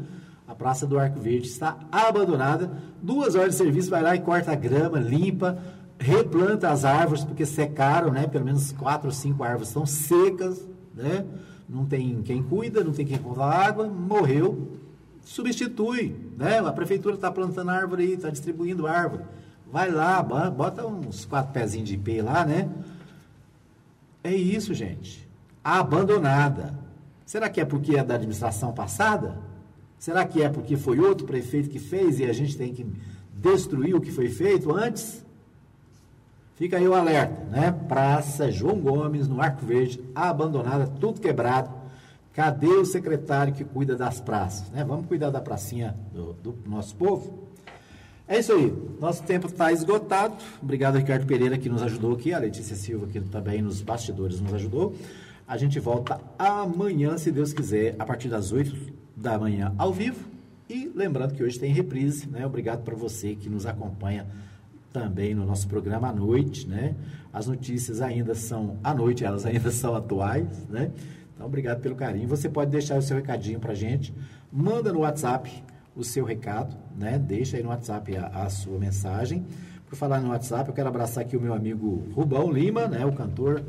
A Praça do Arco Verde está abandonada. Duas horas de serviço, vai lá e corta a grama, limpa, replanta as árvores, porque secaram, né? Pelo menos quatro ou cinco árvores estão secas, né? Não tem quem cuida, não tem quem conta água, morreu. Substitui, né? A prefeitura está plantando árvore aí, está distribuindo árvore. Vai lá, bo- bota uns quatro pezinhos de IP lá, né? É isso, gente. Abandonada. Será que é porque é da administração passada? Será que é porque foi outro prefeito que fez e a gente tem que destruir o que foi feito antes? Fica aí o alerta, né? Praça João Gomes, no Arco Verde, abandonada, tudo quebrado. Cadê o secretário que cuida das praças? Né? Vamos cuidar da pracinha do, do nosso povo? É isso aí. Nosso tempo está esgotado. Obrigado, Ricardo Pereira, que nos ajudou aqui. A Letícia Silva, que também nos bastidores nos ajudou. A gente volta amanhã, se Deus quiser, a partir das 8 da manhã, ao vivo. E lembrando que hoje tem reprise, né? Obrigado para você que nos acompanha também no nosso programa à noite, né? As notícias ainda são à noite, elas ainda <laughs> são atuais, né? Então, obrigado pelo carinho. Você pode deixar o seu recadinho para gente. Manda no WhatsApp o seu recado, né? Deixa aí no WhatsApp a, a sua mensagem. Por falar no WhatsApp, eu quero abraçar aqui o meu amigo Rubão Lima, né? O cantor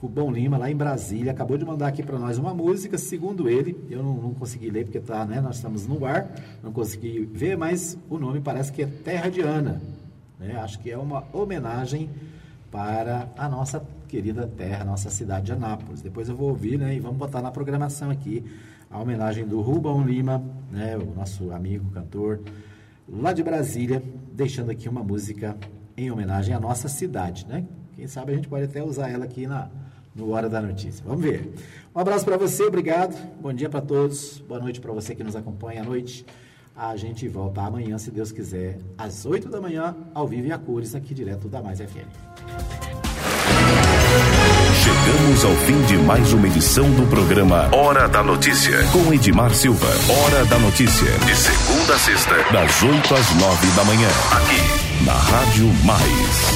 Rubão Lima, lá em Brasília, acabou de mandar aqui para nós uma música, segundo ele, eu não, não consegui ler porque tá, né? Nós estamos no ar, não consegui ver, mas o nome parece que é Terra de Ana, né? Acho que é uma homenagem para a nossa querida terra, nossa cidade de Anápolis. Depois eu vou ouvir, né? E vamos botar na programação aqui a homenagem do Rubão Lima, né? O nosso amigo cantor lá de Brasília, deixando aqui uma música em homenagem à nossa cidade, né? Quem sabe a gente pode até usar ela aqui na no Hora da Notícia. Vamos ver. Um abraço para você, obrigado. Bom dia para todos. Boa noite para você que nos acompanha à noite. A gente volta amanhã, se Deus quiser, às 8 da manhã, ao vivo e a cores, aqui direto da Mais FM. Chegamos ao fim de mais uma edição do programa Hora da Notícia, com Edmar Silva. Hora da Notícia, de segunda a sexta, das 8 às 9 da manhã, aqui na Rádio Mais.